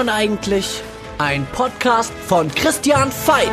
man eigentlich? Ein Podcast von Christian Veit.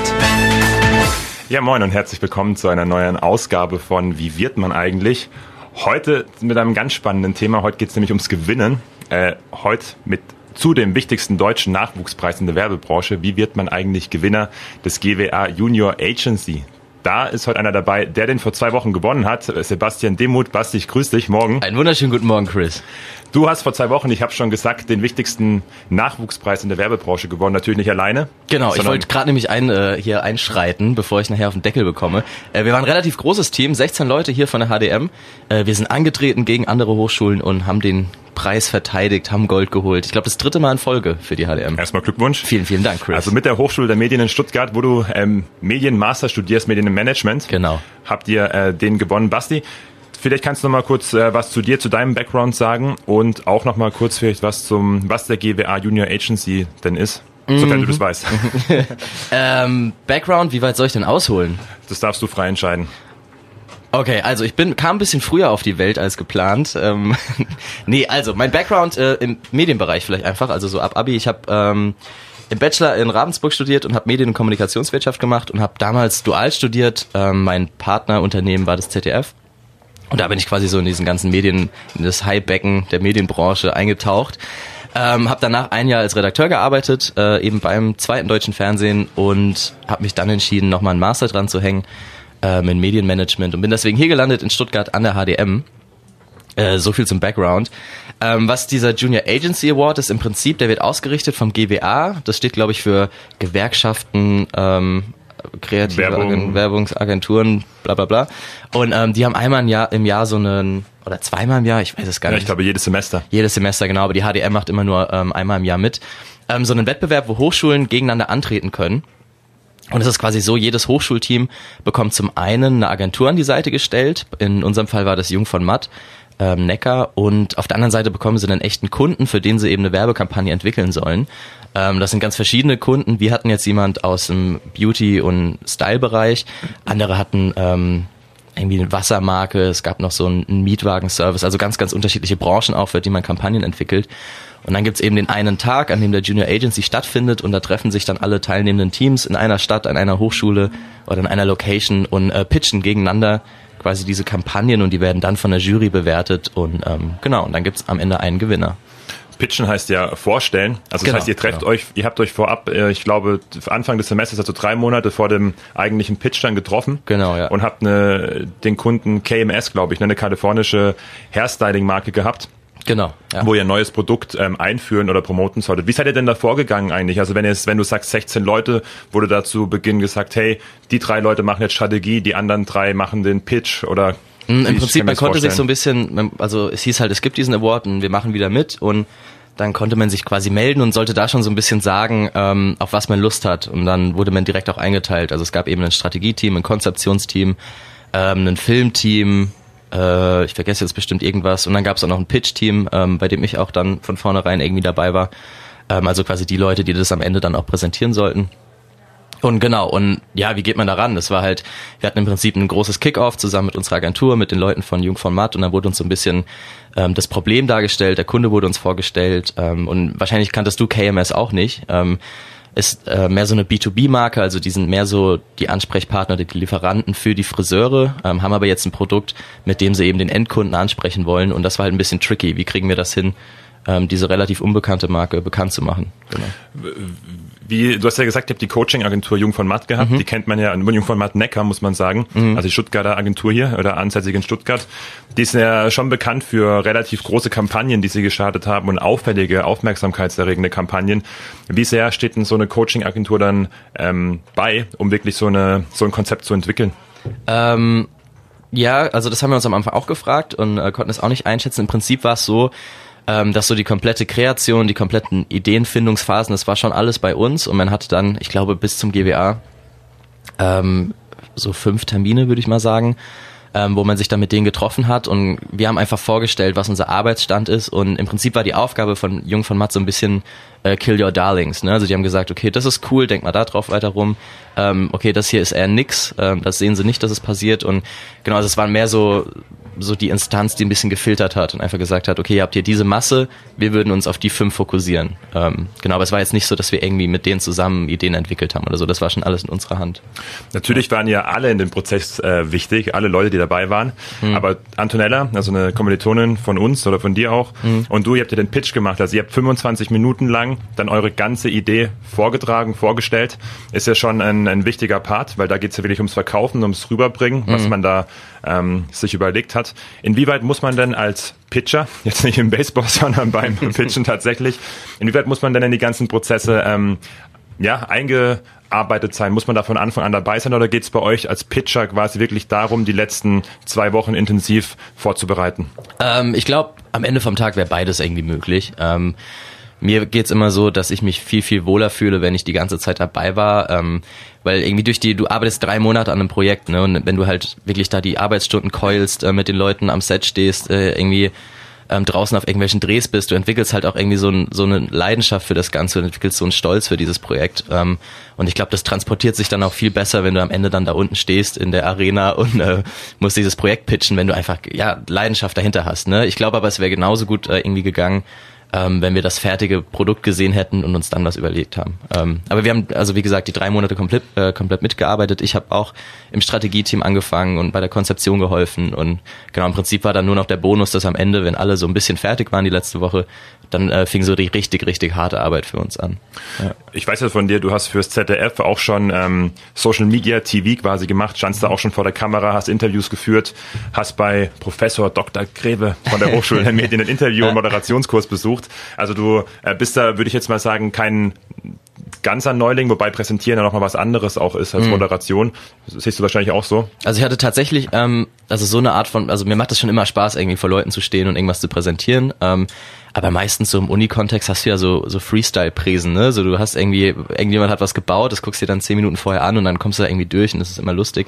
Ja, moin und herzlich willkommen zu einer neuen Ausgabe von Wie wird man eigentlich? Heute mit einem ganz spannenden Thema. Heute geht es nämlich ums Gewinnen. Äh, heute mit zu dem wichtigsten deutschen Nachwuchspreis in der Werbebranche. Wie wird man eigentlich Gewinner des GWA Junior Agency da ist heute einer dabei, der den vor zwei Wochen gewonnen hat. Sebastian Demuth. Basti, ich grüße dich. Morgen. Einen wunderschönen guten Morgen, Chris. Du hast vor zwei Wochen, ich habe schon gesagt, den wichtigsten Nachwuchspreis in der Werbebranche gewonnen. Natürlich nicht alleine. Genau, ich wollte gerade nämlich ein, äh, hier einschreiten, bevor ich nachher auf den Deckel bekomme. Äh, wir waren ein relativ großes Team, 16 Leute hier von der HDM. Äh, wir sind angetreten gegen andere Hochschulen und haben den Preis verteidigt, haben Gold geholt. Ich glaube, das dritte Mal in Folge für die HDM. Erstmal Glückwunsch. Vielen, vielen Dank, Chris. Also mit der Hochschule der Medien in Stuttgart, wo du ähm, Medienmaster studierst, Medienmanagement. Genau. Habt ihr äh, den gewonnen. Basti, vielleicht kannst du noch mal kurz äh, was zu dir, zu deinem Background sagen und auch noch mal kurz vielleicht was zum, was der GWA Junior Agency denn ist. Sofern du das weißt. ähm, Background, wie weit soll ich denn ausholen? Das darfst du frei entscheiden. Okay, also ich bin kam ein bisschen früher auf die Welt als geplant. Ähm, nee, also mein Background äh, im Medienbereich vielleicht einfach, also so ab Abi. Ich habe ähm, im Bachelor in Ravensburg studiert und habe Medien- und Kommunikationswirtschaft gemacht und habe damals dual studiert. Ähm, mein Partnerunternehmen war das ZDF. Und da bin ich quasi so in diesen ganzen Medien, in das Highbecken der Medienbranche eingetaucht. Ähm, habe danach ein Jahr als Redakteur gearbeitet, äh, eben beim zweiten deutschen Fernsehen und habe mich dann entschieden, nochmal einen Master dran zu hängen ähm, in Medienmanagement und bin deswegen hier gelandet in Stuttgart an der HDM. Äh, so viel zum Background. Ähm, was dieser Junior Agency Award ist, im Prinzip, der wird ausgerichtet vom GWA. Das steht, glaube ich, für Gewerkschaften, ähm, kreative Werbung. Werbungsagenturen, bla bla bla. Und ähm, die haben einmal im Jahr, im Jahr so einen, oder zweimal im Jahr, ich weiß es gar nicht. Ja, ich glaube jedes Semester. Jedes Semester, genau, aber die HDM macht immer nur ähm, einmal im Jahr mit. Ähm, so einen Wettbewerb, wo Hochschulen gegeneinander antreten können. Und es ist quasi so, jedes Hochschulteam bekommt zum einen eine Agentur an die Seite gestellt. In unserem Fall war das Jung von Matt, ähm, Neckar. Und auf der anderen Seite bekommen sie einen echten Kunden, für den sie eben eine Werbekampagne entwickeln sollen. Ähm, das sind ganz verschiedene Kunden. Wir hatten jetzt jemand aus dem Beauty- und Style-Bereich. Andere hatten ähm, irgendwie eine Wassermarke. Es gab noch so einen Mietwagenservice. Also ganz, ganz unterschiedliche Branchen auch, für die man Kampagnen entwickelt. Und dann gibt's eben den einen Tag, an dem der Junior Agency stattfindet und da treffen sich dann alle teilnehmenden Teams in einer Stadt, an einer Hochschule oder in einer Location und äh, pitchen gegeneinander quasi diese Kampagnen und die werden dann von der Jury bewertet und ähm, genau, und dann gibt's am Ende einen Gewinner. Pitchen heißt ja vorstellen. Also genau, das heißt, ihr trefft genau. euch, ihr habt euch vorab, äh, ich glaube, Anfang des Semesters, also drei Monate vor dem eigentlichen Pitch dann getroffen. Genau, ja. Und habt eine, den Kunden KMS, glaube ich, ne, eine kalifornische Hairstyling-Marke gehabt Genau. Ja. Wo ihr ein neues Produkt ähm, einführen oder promoten solltet. Wie seid ihr denn da vorgegangen eigentlich? Also wenn jetzt, wenn du sagst 16 Leute, wurde da zu Beginn gesagt, hey, die drei Leute machen jetzt Strategie, die anderen drei machen den Pitch oder mhm, Im Prinzip, man konnte sich so ein bisschen, also es hieß halt, es gibt diesen Award und wir machen wieder mit und dann konnte man sich quasi melden und sollte da schon so ein bisschen sagen, ähm, auf was man Lust hat. Und dann wurde man direkt auch eingeteilt. Also es gab eben ein Strategieteam, ein Konzeptionsteam, ähm, ein Filmteam, äh, ich vergesse jetzt bestimmt irgendwas. Und dann gab es auch noch ein Pitch-Team, ähm, bei dem ich auch dann von vornherein irgendwie dabei war. Ähm, also quasi die Leute, die das am Ende dann auch präsentieren sollten. Und genau, und ja, wie geht man da ran? Das war halt, wir hatten im Prinzip ein großes Kick-Off zusammen mit unserer Agentur, mit den Leuten von Jung von Matt und dann wurde uns so ein bisschen ähm, das Problem dargestellt, der Kunde wurde uns vorgestellt ähm, und wahrscheinlich kanntest du KMS auch nicht. Ähm, ist äh, mehr so eine B2B-Marke, also die sind mehr so die Ansprechpartner, die Lieferanten für die Friseure, ähm, haben aber jetzt ein Produkt, mit dem sie eben den Endkunden ansprechen wollen und das war halt ein bisschen tricky. Wie kriegen wir das hin, ähm, diese relativ unbekannte Marke bekannt zu machen? Genau. Wie, du hast ja gesagt, ihr habt die Coaching-Agentur Jung von Matt gehabt. Mhm. Die kennt man ja, Jung von Matt Neckar, muss man sagen. Mhm. Also die Stuttgarter Agentur hier oder ansässig in Stuttgart. Die ist ja schon bekannt für relativ große Kampagnen, die sie gestartet haben und auffällige, aufmerksamkeitserregende Kampagnen. Wie sehr steht denn so eine Coaching-Agentur dann ähm, bei, um wirklich so, eine, so ein Konzept zu entwickeln? Ähm, ja, also das haben wir uns am Anfang auch gefragt und äh, konnten es auch nicht einschätzen. Im Prinzip war es so, ähm, dass so die komplette Kreation, die kompletten Ideenfindungsphasen, das war schon alles bei uns und man hatte dann, ich glaube, bis zum GWA ähm, so fünf Termine, würde ich mal sagen. ähm, wo man sich dann mit denen getroffen hat und wir haben einfach vorgestellt, was unser Arbeitsstand ist und im Prinzip war die Aufgabe von Jung von Matt so ein bisschen äh, Kill Your Darlings. Ne? Also die haben gesagt, okay, das ist cool, denk mal da drauf weiter rum. Ähm, okay, das hier ist eher nix, ähm, das sehen sie nicht, dass es passiert und genau, also es waren mehr so so die Instanz, die ein bisschen gefiltert hat und einfach gesagt hat, okay, ihr habt hier diese Masse, wir würden uns auf die fünf fokussieren. Ähm, genau, aber es war jetzt nicht so, dass wir irgendwie mit denen zusammen Ideen entwickelt haben oder so. Das war schon alles in unserer Hand. Natürlich waren ja alle in dem Prozess äh, wichtig, alle Leute, die dabei waren. Mhm. Aber Antonella, also eine Kommilitonin von uns oder von dir auch, mhm. und du, ihr habt ja den Pitch gemacht. Also ihr habt 25 Minuten lang dann eure ganze Idee vorgetragen, vorgestellt. Ist ja schon ein, ein wichtiger Part, weil da geht es ja wirklich ums Verkaufen, ums Rüberbringen, mhm. was man da ähm, sich überlegt hat. Inwieweit muss man denn als Pitcher, jetzt nicht im Baseball, sondern beim Pitchen tatsächlich, inwieweit muss man denn in die ganzen Prozesse ähm, ja, eingearbeitet sein? Muss man da von Anfang an dabei sein oder geht es bei euch als Pitcher quasi wirklich darum, die letzten zwei Wochen intensiv vorzubereiten? Ähm, ich glaube, am Ende vom Tag wäre beides irgendwie möglich. Ähm, mir geht's immer so, dass ich mich viel, viel wohler fühle, wenn ich die ganze Zeit dabei war. Ähm, weil irgendwie durch die, du arbeitest drei Monate an einem Projekt, ne? Und wenn du halt wirklich da die Arbeitsstunden keulst, äh, mit den Leuten am Set stehst, äh, irgendwie ähm, draußen auf irgendwelchen Drehs bist, du entwickelst halt auch irgendwie so, ein, so eine Leidenschaft für das Ganze und entwickelst so einen Stolz für dieses Projekt. Ähm, und ich glaube, das transportiert sich dann auch viel besser, wenn du am Ende dann da unten stehst in der Arena und äh, musst dieses Projekt pitchen, wenn du einfach ja Leidenschaft dahinter hast. Ne? Ich glaube aber, es wäre genauso gut äh, irgendwie gegangen, ähm, wenn wir das fertige Produkt gesehen hätten und uns dann was überlegt haben. Ähm, aber wir haben, also wie gesagt, die drei Monate komplett, äh, komplett mitgearbeitet. Ich habe auch im Strategieteam angefangen und bei der Konzeption geholfen. Und genau, im Prinzip war dann nur noch der Bonus, dass am Ende, wenn alle so ein bisschen fertig waren die letzte Woche, dann äh, fing so die richtig, richtig harte Arbeit für uns an. Ja. Ich weiß ja von dir, du hast fürs ZDF auch schon ähm, Social Media TV quasi gemacht, standst da auch schon vor der Kamera, hast Interviews geführt, hast bei Professor Dr. Grebe von der Hochschule der Medien ein Interview- und Moderationskurs besucht. Also du äh, bist da, würde ich jetzt mal sagen, kein ganzer Neuling, wobei Präsentieren ja noch mal was anderes auch ist als mhm. Moderation. Das siehst du wahrscheinlich auch so. Also ich hatte tatsächlich, ähm, also so eine Art von, also mir macht das schon immer Spaß, irgendwie vor Leuten zu stehen und irgendwas zu präsentieren. Ähm, aber meistens so im Uni-Kontext hast du ja so, so Freestyle-Präsen, ne? So du hast irgendwie, irgendjemand hat was gebaut, das guckst du dir dann zehn Minuten vorher an und dann kommst du da irgendwie durch und das ist immer lustig.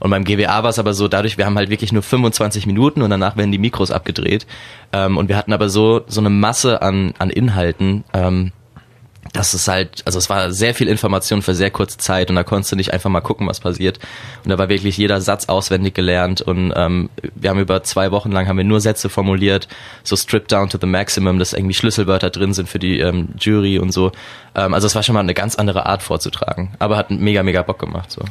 Und beim GWA war es aber so, dadurch, wir haben halt wirklich nur 25 Minuten und danach werden die Mikros abgedreht. Ähm, und wir hatten aber so, so eine Masse an, an Inhalten, ähm, das ist halt, also es war sehr viel Information für sehr kurze Zeit und da konntest du nicht einfach mal gucken, was passiert. Und da war wirklich jeder Satz auswendig gelernt und ähm, wir haben über zwei Wochen lang haben wir nur Sätze formuliert, so stripped down to the maximum, dass irgendwie Schlüsselwörter drin sind für die ähm, Jury und so. Ähm, also es war schon mal eine ganz andere Art vorzutragen, aber hat mega, mega Bock gemacht. So.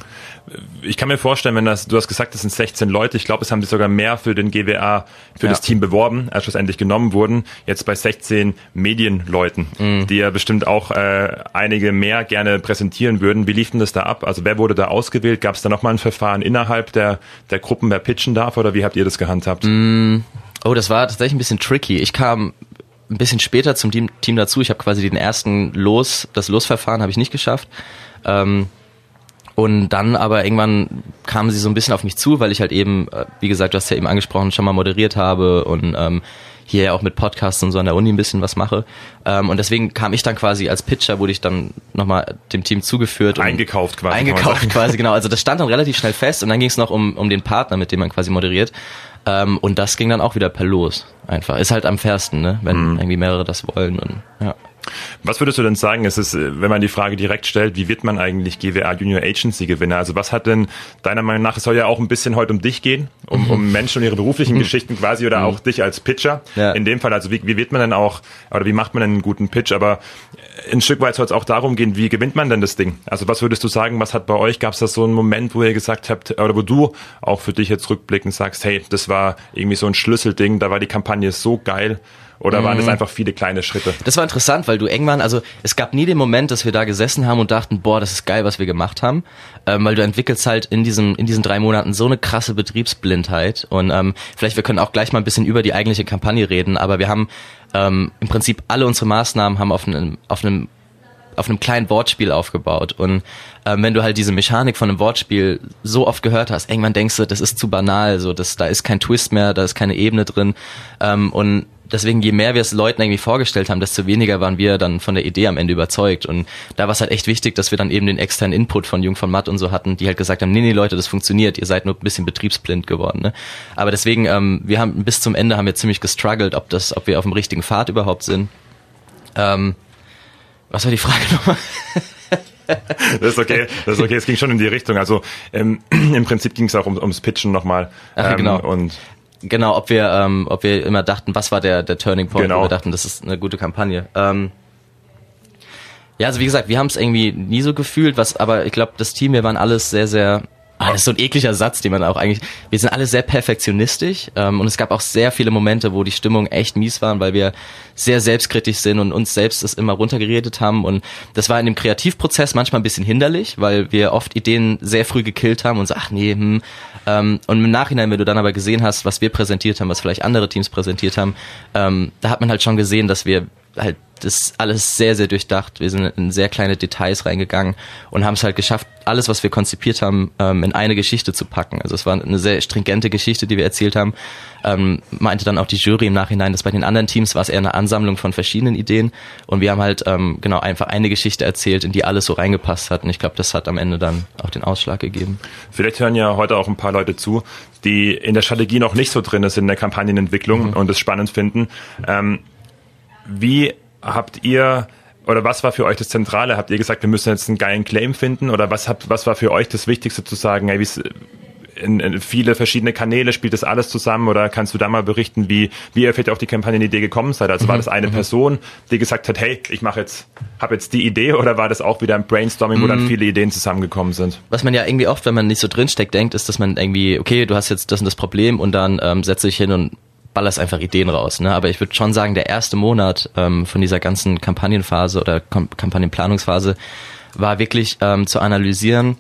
Ich kann mir vorstellen, wenn das, du hast gesagt, es sind 16 Leute, ich glaube, es haben sich sogar mehr für den GWA, für ja. das Team beworben, als schlussendlich genommen wurden. Jetzt bei 16 Medienleuten, mhm. die ja bestimmt auch äh, einige mehr gerne präsentieren würden. Wie lief denn das da ab? Also wer wurde da ausgewählt? Gab es da nochmal ein Verfahren innerhalb der, der Gruppen, wer pitchen darf oder wie habt ihr das gehandhabt? Mhm. Oh, das war tatsächlich ein bisschen tricky. Ich kam ein bisschen später zum Team, Team dazu. Ich habe quasi den ersten Los, das Losverfahren habe ich nicht geschafft. Ähm, und dann aber irgendwann kamen sie so ein bisschen auf mich zu, weil ich halt eben, äh, wie gesagt, du hast ja eben angesprochen, schon mal moderiert habe und ähm, hier ja auch mit Podcasts und so an der Uni ein bisschen was mache. Ähm, und deswegen kam ich dann quasi als Pitcher, wurde ich dann nochmal dem Team zugeführt. Eingekauft quasi. Eingekauft quasi, genau. Also das stand dann relativ schnell fest und dann ging es noch um, um den Partner, mit dem man quasi moderiert. Ähm, und das ging dann auch wieder per Los. Einfach. Ist halt am fairsten, ne? Wenn mhm. irgendwie mehrere das wollen und ja. Was würdest du denn sagen, ist es, wenn man die Frage direkt stellt, wie wird man eigentlich GWA Junior Agency Gewinner? Also was hat denn deiner Meinung nach, es soll ja auch ein bisschen heute um dich gehen, um, mhm. um Menschen und ihre beruflichen mhm. Geschichten quasi oder mhm. auch dich als Pitcher. Ja. In dem Fall, also wie, wie wird man denn auch, oder wie macht man denn einen guten Pitch? Aber ein Stück weit soll es auch darum gehen, wie gewinnt man denn das Ding? Also was würdest du sagen, was hat bei euch, gab es da so einen Moment, wo ihr gesagt habt, oder wo du auch für dich jetzt rückblickend sagst, hey, das war irgendwie so ein Schlüsselding, da war die Kampagne so geil, oder waren das mhm. einfach viele kleine Schritte? Das war interessant, weil du irgendwann, also es gab nie den Moment, dass wir da gesessen haben und dachten, boah, das ist geil, was wir gemacht haben, ähm, weil du entwickelst halt in diesen in diesen drei Monaten so eine krasse Betriebsblindheit und ähm, vielleicht wir können auch gleich mal ein bisschen über die eigentliche Kampagne reden, aber wir haben ähm, im Prinzip alle unsere Maßnahmen haben auf einem auf einem auf einem kleinen Wortspiel aufgebaut. Und ähm, wenn du halt diese Mechanik von einem Wortspiel so oft gehört hast, irgendwann denkst du, das ist zu banal, so das, da ist kein Twist mehr, da ist keine Ebene drin. Ähm, und deswegen, je mehr wir es Leuten irgendwie vorgestellt haben, desto weniger waren wir dann von der Idee am Ende überzeugt. Und da war es halt echt wichtig, dass wir dann eben den externen Input von Jung von Matt und so hatten, die halt gesagt haben, nee, nee, Leute, das funktioniert, ihr seid nur ein bisschen betriebsblind geworden. Ne? Aber deswegen, ähm, wir haben bis zum Ende haben wir ziemlich gestruggelt, ob das, ob wir auf dem richtigen Pfad überhaupt sind. Ähm, was war die Frage nochmal? das ist okay, das ist okay. Es ging schon in die Richtung. Also ähm, im Prinzip ging es auch um, ums Pitchen nochmal. Ähm, genau. Und genau, ob wir, ähm, ob wir immer dachten, was war der der Turning Point? Genau. Wo wir dachten, das ist eine gute Kampagne. Ähm, ja, also wie gesagt, wir haben es irgendwie nie so gefühlt, was, aber ich glaube, das Team, wir waren alles sehr, sehr Ah, das ist so ein ekliger Satz, den man auch eigentlich. Wir sind alle sehr perfektionistisch ähm, und es gab auch sehr viele Momente, wo die Stimmung echt mies waren, weil wir sehr selbstkritisch sind und uns selbst das immer runtergeredet haben. Und das war in dem Kreativprozess manchmal ein bisschen hinderlich, weil wir oft Ideen sehr früh gekillt haben und so, ach nee, hm. Ähm, und im Nachhinein, wenn du dann aber gesehen hast, was wir präsentiert haben, was vielleicht andere Teams präsentiert haben, ähm, da hat man halt schon gesehen, dass wir halt das alles sehr, sehr durchdacht. Wir sind in sehr kleine Details reingegangen und haben es halt geschafft, alles, was wir konzipiert haben, ähm, in eine Geschichte zu packen. Also es war eine sehr stringente Geschichte, die wir erzählt haben. Ähm, meinte dann auch die Jury im Nachhinein, dass bei den anderen Teams war es eher eine Ansammlung von verschiedenen Ideen und wir haben halt ähm, genau einfach eine Geschichte erzählt, in die alles so reingepasst hat und ich glaube, das hat am Ende dann auch den Ausschlag gegeben. Vielleicht hören ja heute auch ein paar Leute zu, die in der Strategie noch nicht so drin sind in der Kampagnenentwicklung mhm. und es spannend finden. Wie habt ihr oder was war für euch das Zentrale? Habt ihr gesagt, wir müssen jetzt einen geilen Claim finden? Oder was, habt, was war für euch das Wichtigste zu sagen, hey, in, in viele verschiedene Kanäle spielt das alles zusammen? Oder kannst du da mal berichten, wie, wie ihr vielleicht auf die Kampagnenidee gekommen seid? Also mhm. war das eine mhm. Person, die gesagt hat, hey, ich mache jetzt, habe jetzt die Idee, oder war das auch wieder ein Brainstorming, wo mhm. dann viele Ideen zusammengekommen sind? Was man ja irgendwie oft, wenn man nicht so drinsteckt, denkt, ist, dass man irgendwie, okay, du hast jetzt das und das Problem und dann ähm, setze ich hin und ballerst einfach Ideen raus. Ne? Aber ich würde schon sagen, der erste Monat ähm, von dieser ganzen Kampagnenphase oder Kom Kampagnenplanungsphase war wirklich ähm, zu analysieren,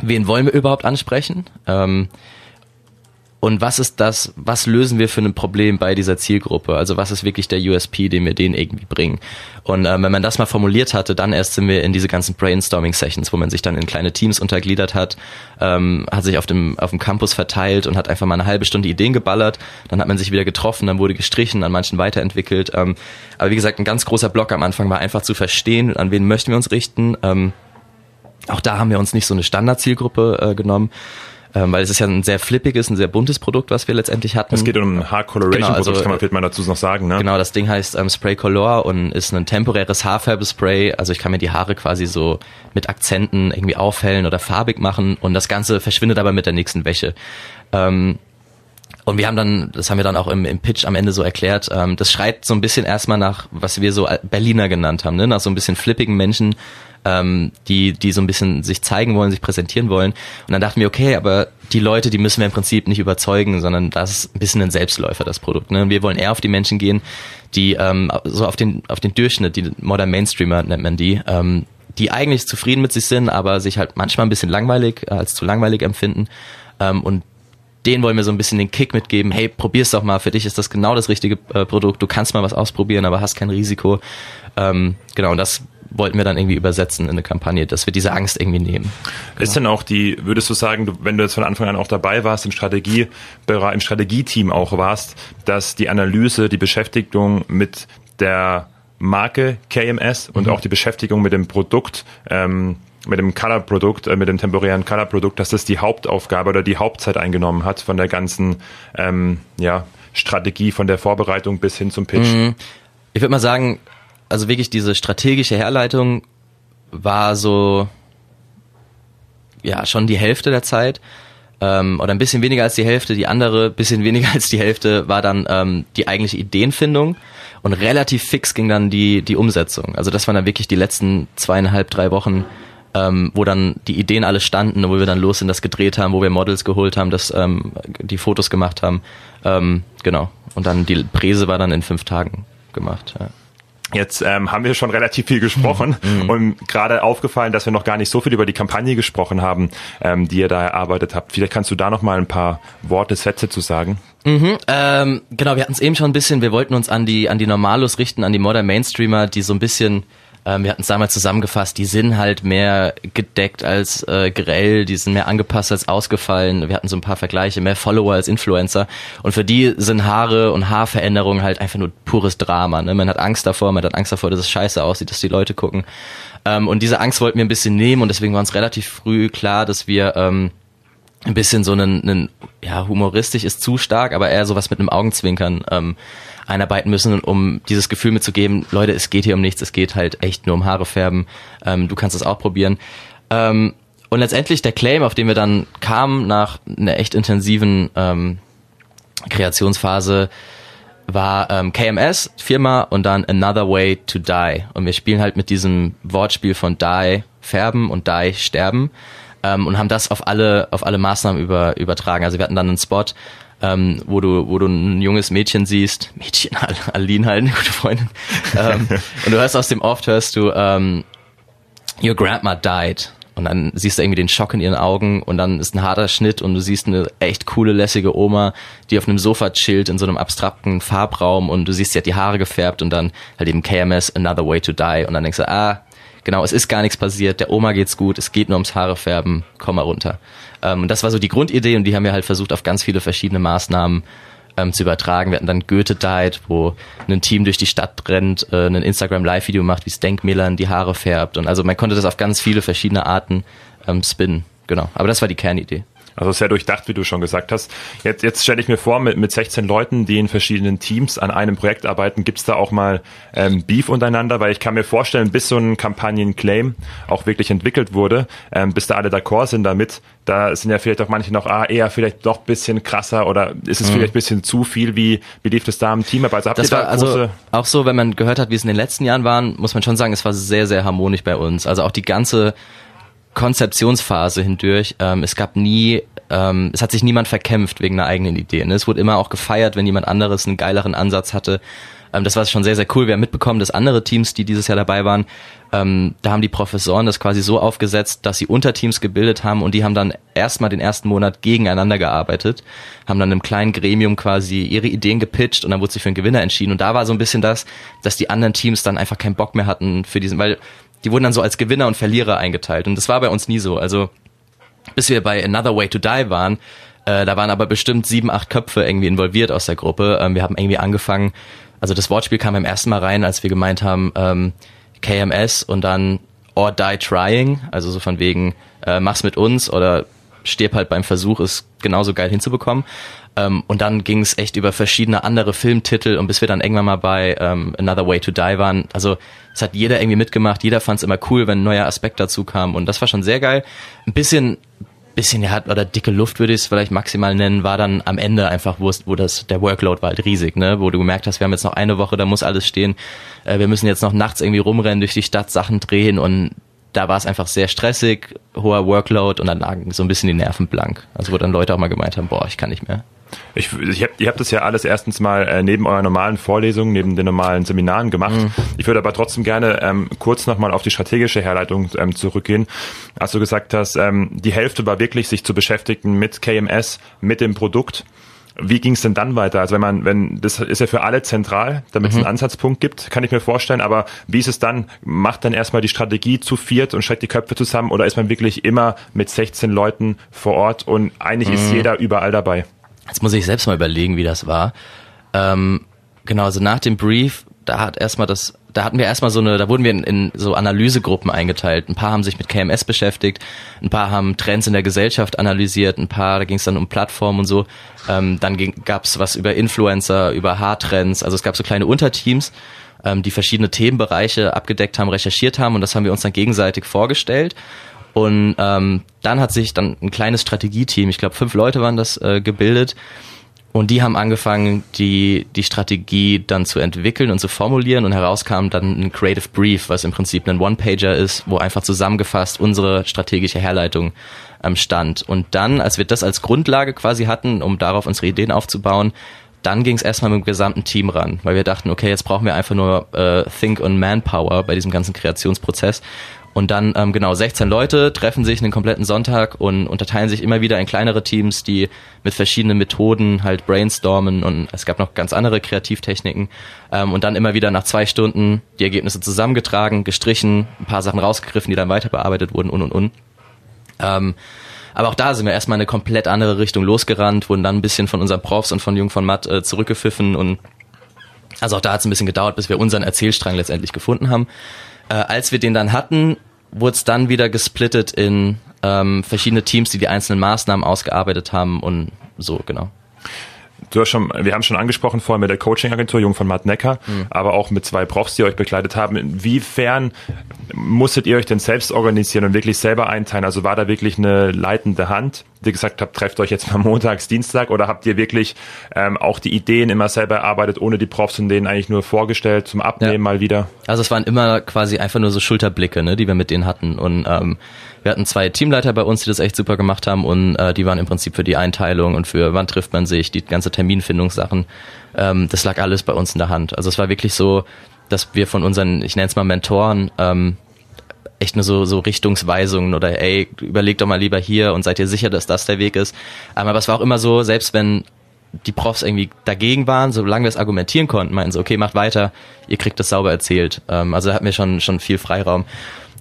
wen wollen wir überhaupt ansprechen? Ähm, und was ist das, was lösen wir für ein Problem bei dieser Zielgruppe? Also was ist wirklich der USP, den wir denen irgendwie bringen? Und äh, wenn man das mal formuliert hatte, dann erst sind wir in diese ganzen Brainstorming-Sessions, wo man sich dann in kleine Teams untergliedert hat, ähm, hat sich auf dem, auf dem Campus verteilt und hat einfach mal eine halbe Stunde Ideen geballert. Dann hat man sich wieder getroffen, dann wurde gestrichen, an manchen weiterentwickelt. Ähm, aber wie gesagt, ein ganz großer Block am Anfang war einfach zu verstehen, an wen möchten wir uns richten. Ähm, auch da haben wir uns nicht so eine Standardzielgruppe äh, genommen, ähm, weil es ist ja ein sehr flippiges, ein sehr buntes Produkt, was wir letztendlich hatten. Es geht um ein Haarcoloration-Produkt, genau, also, kann man vielleicht mal dazu noch sagen. Ne? Genau, das Ding heißt ähm, Spray Color und ist ein temporäres Haarfärbespray. Also ich kann mir die Haare quasi so mit Akzenten irgendwie aufhellen oder farbig machen und das Ganze verschwindet aber mit der nächsten Wäsche. Ähm, und wir haben dann, das haben wir dann auch im, im Pitch am Ende so erklärt, ähm, das schreit so ein bisschen erstmal nach, was wir so Berliner genannt haben, ne? nach so ein bisschen flippigen Menschen, ähm, die, die so ein bisschen sich zeigen wollen, sich präsentieren wollen. Und dann dachten wir, okay, aber die Leute, die müssen wir im Prinzip nicht überzeugen, sondern das ist ein bisschen ein Selbstläufer, das Produkt. Ne? Und wir wollen eher auf die Menschen gehen, die ähm, so auf den, auf den Durchschnitt, die Modern Mainstreamer nennt man die, ähm, die eigentlich zufrieden mit sich sind, aber sich halt manchmal ein bisschen langweilig, äh, als zu langweilig empfinden. Ähm, und denen wollen wir so ein bisschen den Kick mitgeben, hey, probier's doch mal, für dich ist das genau das richtige äh, Produkt, du kannst mal was ausprobieren, aber hast kein Risiko. Ähm, genau, und das wollten wir dann irgendwie übersetzen in eine Kampagne, dass wir diese Angst irgendwie nehmen. Genau. Ist denn auch die, würdest du sagen, du, wenn du jetzt von Anfang an auch dabei warst, im Strategie, im Strategieteam auch warst, dass die Analyse, die Beschäftigung mit der Marke KMS und mhm. auch die Beschäftigung mit dem Produkt, ähm, mit dem Color-Produkt, äh, mit dem temporären Color-Produkt, dass das die Hauptaufgabe oder die Hauptzeit eingenommen hat von der ganzen ähm, ja, Strategie, von der Vorbereitung bis hin zum Pitch. Mhm. Ich würde mal sagen, also wirklich diese strategische Herleitung war so, ja, schon die Hälfte der Zeit. Ähm, oder ein bisschen weniger als die Hälfte. Die andere, bisschen weniger als die Hälfte, war dann ähm, die eigentliche Ideenfindung. Und relativ fix ging dann die, die Umsetzung. Also das waren dann wirklich die letzten zweieinhalb, drei Wochen, ähm, wo dann die Ideen alle standen, wo wir dann los sind, das gedreht haben, wo wir Models geholt haben, das, ähm, die Fotos gemacht haben. Ähm, genau. Und dann die Präse war dann in fünf Tagen gemacht. Ja. Jetzt ähm, haben wir schon relativ viel gesprochen mhm. und gerade aufgefallen, dass wir noch gar nicht so viel über die Kampagne gesprochen haben, ähm, die ihr da erarbeitet habt. Vielleicht kannst du da noch mal ein paar Worte, Sätze zu sagen. Mhm, ähm, genau, wir hatten es eben schon ein bisschen. Wir wollten uns an die an die Normalos richten, an die Modern Mainstreamer, die so ein bisschen Ähm, wir hatten es damals zusammengefasst, die sind halt mehr gedeckt als äh, grell, die sind mehr angepasst als ausgefallen. Wir hatten so ein paar Vergleiche, mehr Follower als Influencer. Und für die sind Haare und Haarveränderungen halt einfach nur pures Drama. Ne? Man hat Angst davor, man hat Angst davor, dass es scheiße aussieht, dass die Leute gucken. Ähm, und diese Angst wollten wir ein bisschen nehmen und deswegen war uns relativ früh klar, dass wir ähm, ein bisschen so einen, einen ja, humoristisch ist zu stark, aber eher sowas mit einem Augenzwinkern ähm, einarbeiten müssen, um dieses Gefühl mitzugeben, Leute, es geht hier um nichts, es geht halt echt nur um Haare färben, ähm, du kannst es auch probieren. Ähm, und letztendlich der Claim, auf den wir dann kamen nach einer echt intensiven ähm, Kreationsphase, war ähm, KMS, Firma und dann Another Way to Die. Und wir spielen halt mit diesem Wortspiel von Die, färben und Die, sterben. Ähm, und haben das auf alle, auf alle Maßnahmen über, übertragen. Also wir hatten dann einen Spot, ähm, wo du, wo du ein junges Mädchen siehst, Mädchen, Aline halt, eine gute Freundin, ähm, und du hörst aus dem Oft, hörst du, ähm, Your grandma died. Und dann siehst du irgendwie den Schock in ihren Augen und dann ist ein harter Schnitt und du siehst eine echt coole, lässige Oma, die auf einem Sofa chillt in so einem abstrakten Farbraum und du siehst, sie hat die Haare gefärbt und dann halt eben KMS, Another Way to Die. Und dann denkst du, ah, genau, es ist gar nichts passiert, der Oma geht's gut, es geht nur ums Haare färben, komm mal runter. Ähm, und das war so die Grundidee und die haben wir halt versucht auf ganz viele verschiedene Maßnahmen ähm, zu übertragen. Wir hatten dann Goethe Died, wo ein Team durch die Stadt rennt, äh, ein Instagram Live-Video macht, wie es Denkmälern die Haare färbt. Und also man konnte das auf ganz viele verschiedene Arten ähm, spinnen. Genau. Aber das war die Kernidee. Also sehr durchdacht, wie du schon gesagt hast. Jetzt, jetzt stelle ich mir vor, mit, mit 16 Leuten, die in verschiedenen Teams an einem Projekt arbeiten, gibt's da auch mal ähm, Beef untereinander? Weil ich kann mir vorstellen, bis so ein Kampagnenclaim auch wirklich entwickelt wurde, ähm, bis da alle d'accord sind damit, da sind ja vielleicht auch manche noch ah, eher vielleicht doch bisschen krasser oder ist es mhm. vielleicht bisschen zu viel? Wie, wie lief das da im Team? Aber also habt das ihr da war also auch so, wenn man gehört hat, wie es in den letzten Jahren waren, muss man schon sagen, es war sehr, sehr harmonisch bei uns. Also auch die ganze Konzeptionsphase hindurch. Ähm, es gab nie, ähm, es hat sich niemand verkämpft wegen einer eigenen Idee. Ne? Es wurde immer auch gefeiert, wenn jemand anderes einen geileren Ansatz hatte. Ähm, das war schon sehr, sehr cool. Wir haben mitbekommen, dass andere Teams, die dieses Jahr dabei waren, ähm, da haben die Professoren das quasi so aufgesetzt, dass sie Unterteams gebildet haben und die haben dann erstmal den ersten Monat gegeneinander gearbeitet, haben dann im kleinen Gremium quasi ihre Ideen gepitcht und dann wurde sich für einen Gewinner entschieden. Und da war so ein bisschen das, dass die anderen Teams dann einfach keinen Bock mehr hatten für diesen, weil die wurden dann so als Gewinner und Verlierer eingeteilt. Und das war bei uns nie so. Also bis wir bei Another Way to Die waren, äh, da waren aber bestimmt sieben, acht Köpfe irgendwie involviert aus der Gruppe. Ähm, wir haben irgendwie angefangen, also das Wortspiel kam beim ersten Mal rein, als wir gemeint haben, ähm, KMS und dann or die trying, also so von wegen, äh, mach's mit uns oder stirb halt beim Versuch, es genauso geil hinzubekommen. Ähm, und dann ging es echt über verschiedene andere Filmtitel und bis wir dann irgendwann mal bei ähm, Another Way to Die waren. Also es hat jeder irgendwie mitgemacht, jeder fand es immer cool, wenn ein neuer Aspekt dazu kam und das war schon sehr geil. Ein bisschen bisschen ja oder dicke Luft würde ich es vielleicht maximal nennen, war dann am Ende einfach, wo, es, wo das der Workload war halt riesig, ne, wo du gemerkt hast, wir haben jetzt noch eine Woche, da muss alles stehen, äh, wir müssen jetzt noch nachts irgendwie rumrennen durch die Stadt, Sachen drehen und da war es einfach sehr stressig, hoher Workload und dann lagen so ein bisschen die Nerven blank. Also wo dann Leute auch mal gemeint haben, boah, ich kann nicht mehr. Ich, ich hab, ihr habt das ja alles erstens mal äh, neben euren normalen Vorlesungen, neben den normalen Seminaren gemacht. Mhm. Ich würde aber trotzdem gerne ähm, kurz nochmal auf die strategische Herleitung ähm, zurückgehen. Als du gesagt hast, ähm, die Hälfte war wirklich, sich zu beschäftigen mit KMS, mit dem Produkt. Wie ging es denn dann weiter? Also wenn man, wenn das ist ja für alle zentral, damit mhm. es einen Ansatzpunkt gibt, kann ich mir vorstellen. Aber wie ist es dann? Macht dann erstmal die Strategie zu viert und steckt die Köpfe zusammen oder ist man wirklich immer mit 16 Leuten vor Ort und eigentlich mhm. ist jeder überall dabei? Jetzt muss ich selbst mal überlegen, wie das war. Ähm, genau, also nach dem Brief, da hat erstmal das, da hatten wir erstmal so eine, da wurden wir in, in so Analysegruppen eingeteilt. Ein paar haben sich mit KMS beschäftigt, ein paar haben Trends in der Gesellschaft analysiert, ein paar, da ging es dann um Plattformen und so. Ähm, dann gab es was über Influencer, über Haartrends, also es gab so kleine Unterteams, ähm, die verschiedene Themenbereiche abgedeckt haben, recherchiert haben und das haben wir uns dann gegenseitig vorgestellt. Und ähm, dann hat sich dann ein kleines Strategieteam, ich glaube fünf Leute waren das, äh, gebildet. Und die haben angefangen, die, die Strategie dann zu entwickeln und zu formulieren und herauskam dann ein Creative Brief, was im Prinzip ein One-Pager ist, wo einfach zusammengefasst unsere strategische Herleitung ähm, stand. Und dann, als wir das als Grundlage quasi hatten, um darauf unsere Ideen aufzubauen, dann ging es erstmal mit dem gesamten Team ran, weil wir dachten, okay, jetzt brauchen wir einfach nur äh, Think on Manpower bei diesem ganzen Kreationsprozess. Und dann, ähm, genau, 16 Leute treffen sich einen kompletten Sonntag und unterteilen sich immer wieder in kleinere Teams, die mit verschiedenen Methoden halt brainstormen und es gab noch ganz andere Kreativtechniken. Ähm, und dann immer wieder nach zwei Stunden die Ergebnisse zusammengetragen, gestrichen, ein paar Sachen rausgegriffen, die dann weiter bearbeitet wurden und und und. Ähm, aber auch da sind wir erstmal in eine komplett andere Richtung losgerannt, wurden dann ein bisschen von unseren Profs und von Jung von Matt äh, zurückgepfiffen und also auch da hat es ein bisschen gedauert, bis wir unseren Erzählstrang letztendlich gefunden haben. Äh, als wir den dann hatten, wurde es dann wieder gesplittet in ähm, verschiedene Teams, die die einzelnen Maßnahmen ausgearbeitet haben und so, genau. Du hast schon, wir haben schon angesprochen vorhin mit der Coaching-Agentur Jung von Matt Necker, mhm. aber auch mit zwei Profs, die euch begleitet haben. Inwiefern musstet ihr euch denn selbst organisieren und wirklich selber einteilen? Also war da wirklich eine leitende Hand, die gesagt habt, trefft euch jetzt mal montags, Dienstag oder habt ihr wirklich ähm, auch die Ideen immer selber erarbeitet, ohne die Profs und denen eigentlich nur vorgestellt zum Abnehmen ja. mal wieder? Also es waren immer quasi einfach nur so Schulterblicke, ne, die wir mit denen hatten und ähm, wir hatten zwei Teamleiter bei uns, die das echt super gemacht haben und äh, die waren im Prinzip für die Einteilung und für wann trifft man sich, die ganze Terminfindungssachen. Ähm, das lag alles bei uns in der Hand. Also es war wirklich so, dass wir von unseren, ich nenne es mal Mentoren, ähm, echt nur so, so Richtungsweisungen oder ey, überleg doch mal lieber hier und seid ihr sicher, dass das der Weg ist. Ähm, aber es war auch immer so, selbst wenn die Profs irgendwie dagegen waren, solange wir es argumentieren konnten, meinten sie, okay, macht weiter, ihr kriegt das sauber erzählt. Ähm, also da hatten wir schon, schon viel Freiraum.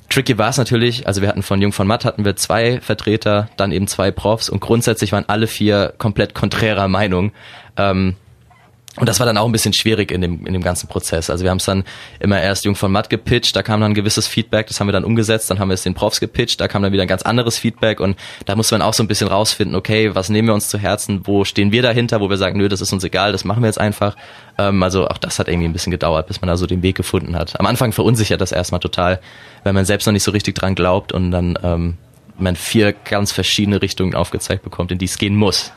Tricky war es natürlich, also wir hatten von Jung von Matt hatten wir zwei Vertreter, dann eben zwei Profs und grundsätzlich waren alle vier komplett konträrer Meinung. Ähm, und das war dann auch ein bisschen schwierig in dem, in dem ganzen Prozess. Also wir haben es dann immer erst Jung von Matt gepitcht, da kam dann ein gewisses Feedback, das haben wir dann umgesetzt, dann haben wir es den Profs gepitcht, da kam dann wieder ein ganz anderes Feedback und da muss man auch so ein bisschen rausfinden, okay, was nehmen wir uns zu Herzen, wo stehen wir dahinter, wo wir sagen, nö, das ist uns egal, das machen wir jetzt einfach. Ähm, also auch das hat irgendwie ein bisschen gedauert, bis man da so den Weg gefunden hat. Am Anfang verunsichert das erstmal total, weil man selbst noch nicht so richtig dran glaubt und dann ähm, man vier ganz verschiedene Richtungen aufgezeigt bekommt, in die es gehen muss.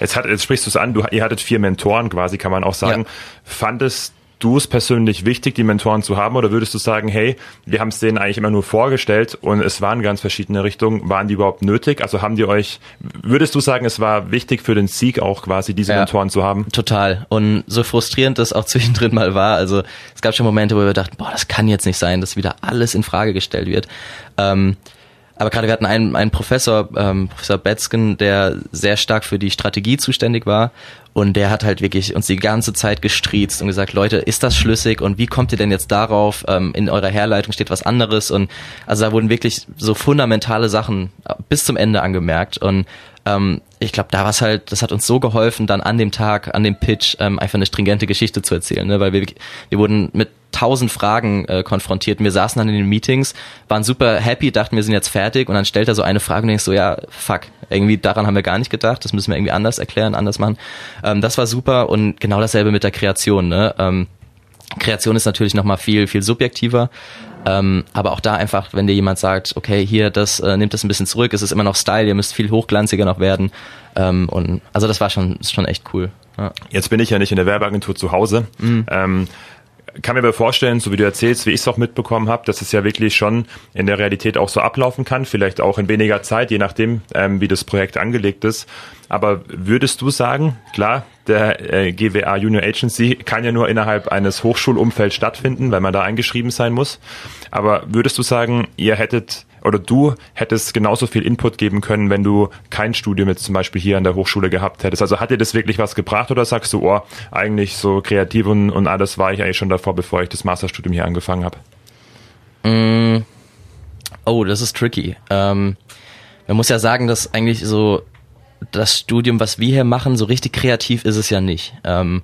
Jetzt, hat, jetzt sprichst du es an, du, ihr hattet vier Mentoren quasi, kann man auch sagen. Ja. Fandest du es persönlich wichtig, die Mentoren zu haben, oder würdest du sagen, hey, wir haben es denen eigentlich immer nur vorgestellt und es waren ganz verschiedene Richtungen, waren die überhaupt nötig? Also haben die euch, würdest du sagen, es war wichtig für den Sieg auch quasi diese ja, Mentoren zu haben? Total. Und so frustrierend das auch zwischendrin mal war, also es gab schon Momente, wo wir dachten, boah, das kann jetzt nicht sein, dass wieder alles in Frage gestellt wird. Ähm, aber gerade wir hatten einen, einen Professor, ähm, Professor Betzken, der sehr stark für die Strategie zuständig war und der hat halt wirklich uns die ganze Zeit gestriezt und gesagt, Leute, ist das schlüssig und wie kommt ihr denn jetzt darauf? Ähm, in eurer Herleitung steht was anderes und also da wurden wirklich so fundamentale Sachen bis zum Ende angemerkt und ähm, ich glaube, da war es halt, das hat uns so geholfen, dann an dem Tag, an dem Pitch ähm, einfach eine stringente Geschichte zu erzählen, ne? weil wir, wir wurden mit tausend Fragen äh, konfrontiert. Wir saßen dann in den Meetings, waren super happy, dachten, wir sind jetzt fertig und dann stellt er so eine Frage und denkst so, ja, fuck, irgendwie daran haben wir gar nicht gedacht, das müssen wir irgendwie anders erklären, anders machen. Ähm, das war super und genau dasselbe mit der Kreation. Ne? Ähm, Kreation ist natürlich nochmal viel, viel subjektiver. Ähm, aber auch da einfach, wenn dir jemand sagt, okay, hier, das äh, nimmt das ein bisschen zurück, es ist immer noch Style, ihr müsst viel hochglanziger noch werden. Ähm, und also das war schon, schon echt cool. Ja. Jetzt bin ich ja nicht in der Werbeagentur zu Hause. Mhm. Ähm, kann mir aber vorstellen, so wie du erzählst, wie ich es auch mitbekommen habe, dass es ja wirklich schon in der Realität auch so ablaufen kann, vielleicht auch in weniger Zeit, je nachdem, ähm, wie das Projekt angelegt ist. Aber würdest du sagen, klar, der äh, GWA Junior Agency kann ja nur innerhalb eines Hochschulumfelds stattfinden, weil man da eingeschrieben sein muss. Aber würdest du sagen, ihr hättet oder du hättest genauso viel Input geben können, wenn du kein Studium jetzt zum Beispiel hier an der Hochschule gehabt hättest. Also hat dir das wirklich was gebracht oder sagst du, oh, eigentlich so kreativ und, und alles war ich eigentlich schon davor, bevor ich das Masterstudium hier angefangen habe? Mm. Oh, das ist tricky. Ähm, man muss ja sagen, dass eigentlich so das Studium, was wir hier machen, so richtig kreativ ist es ja nicht. Ähm,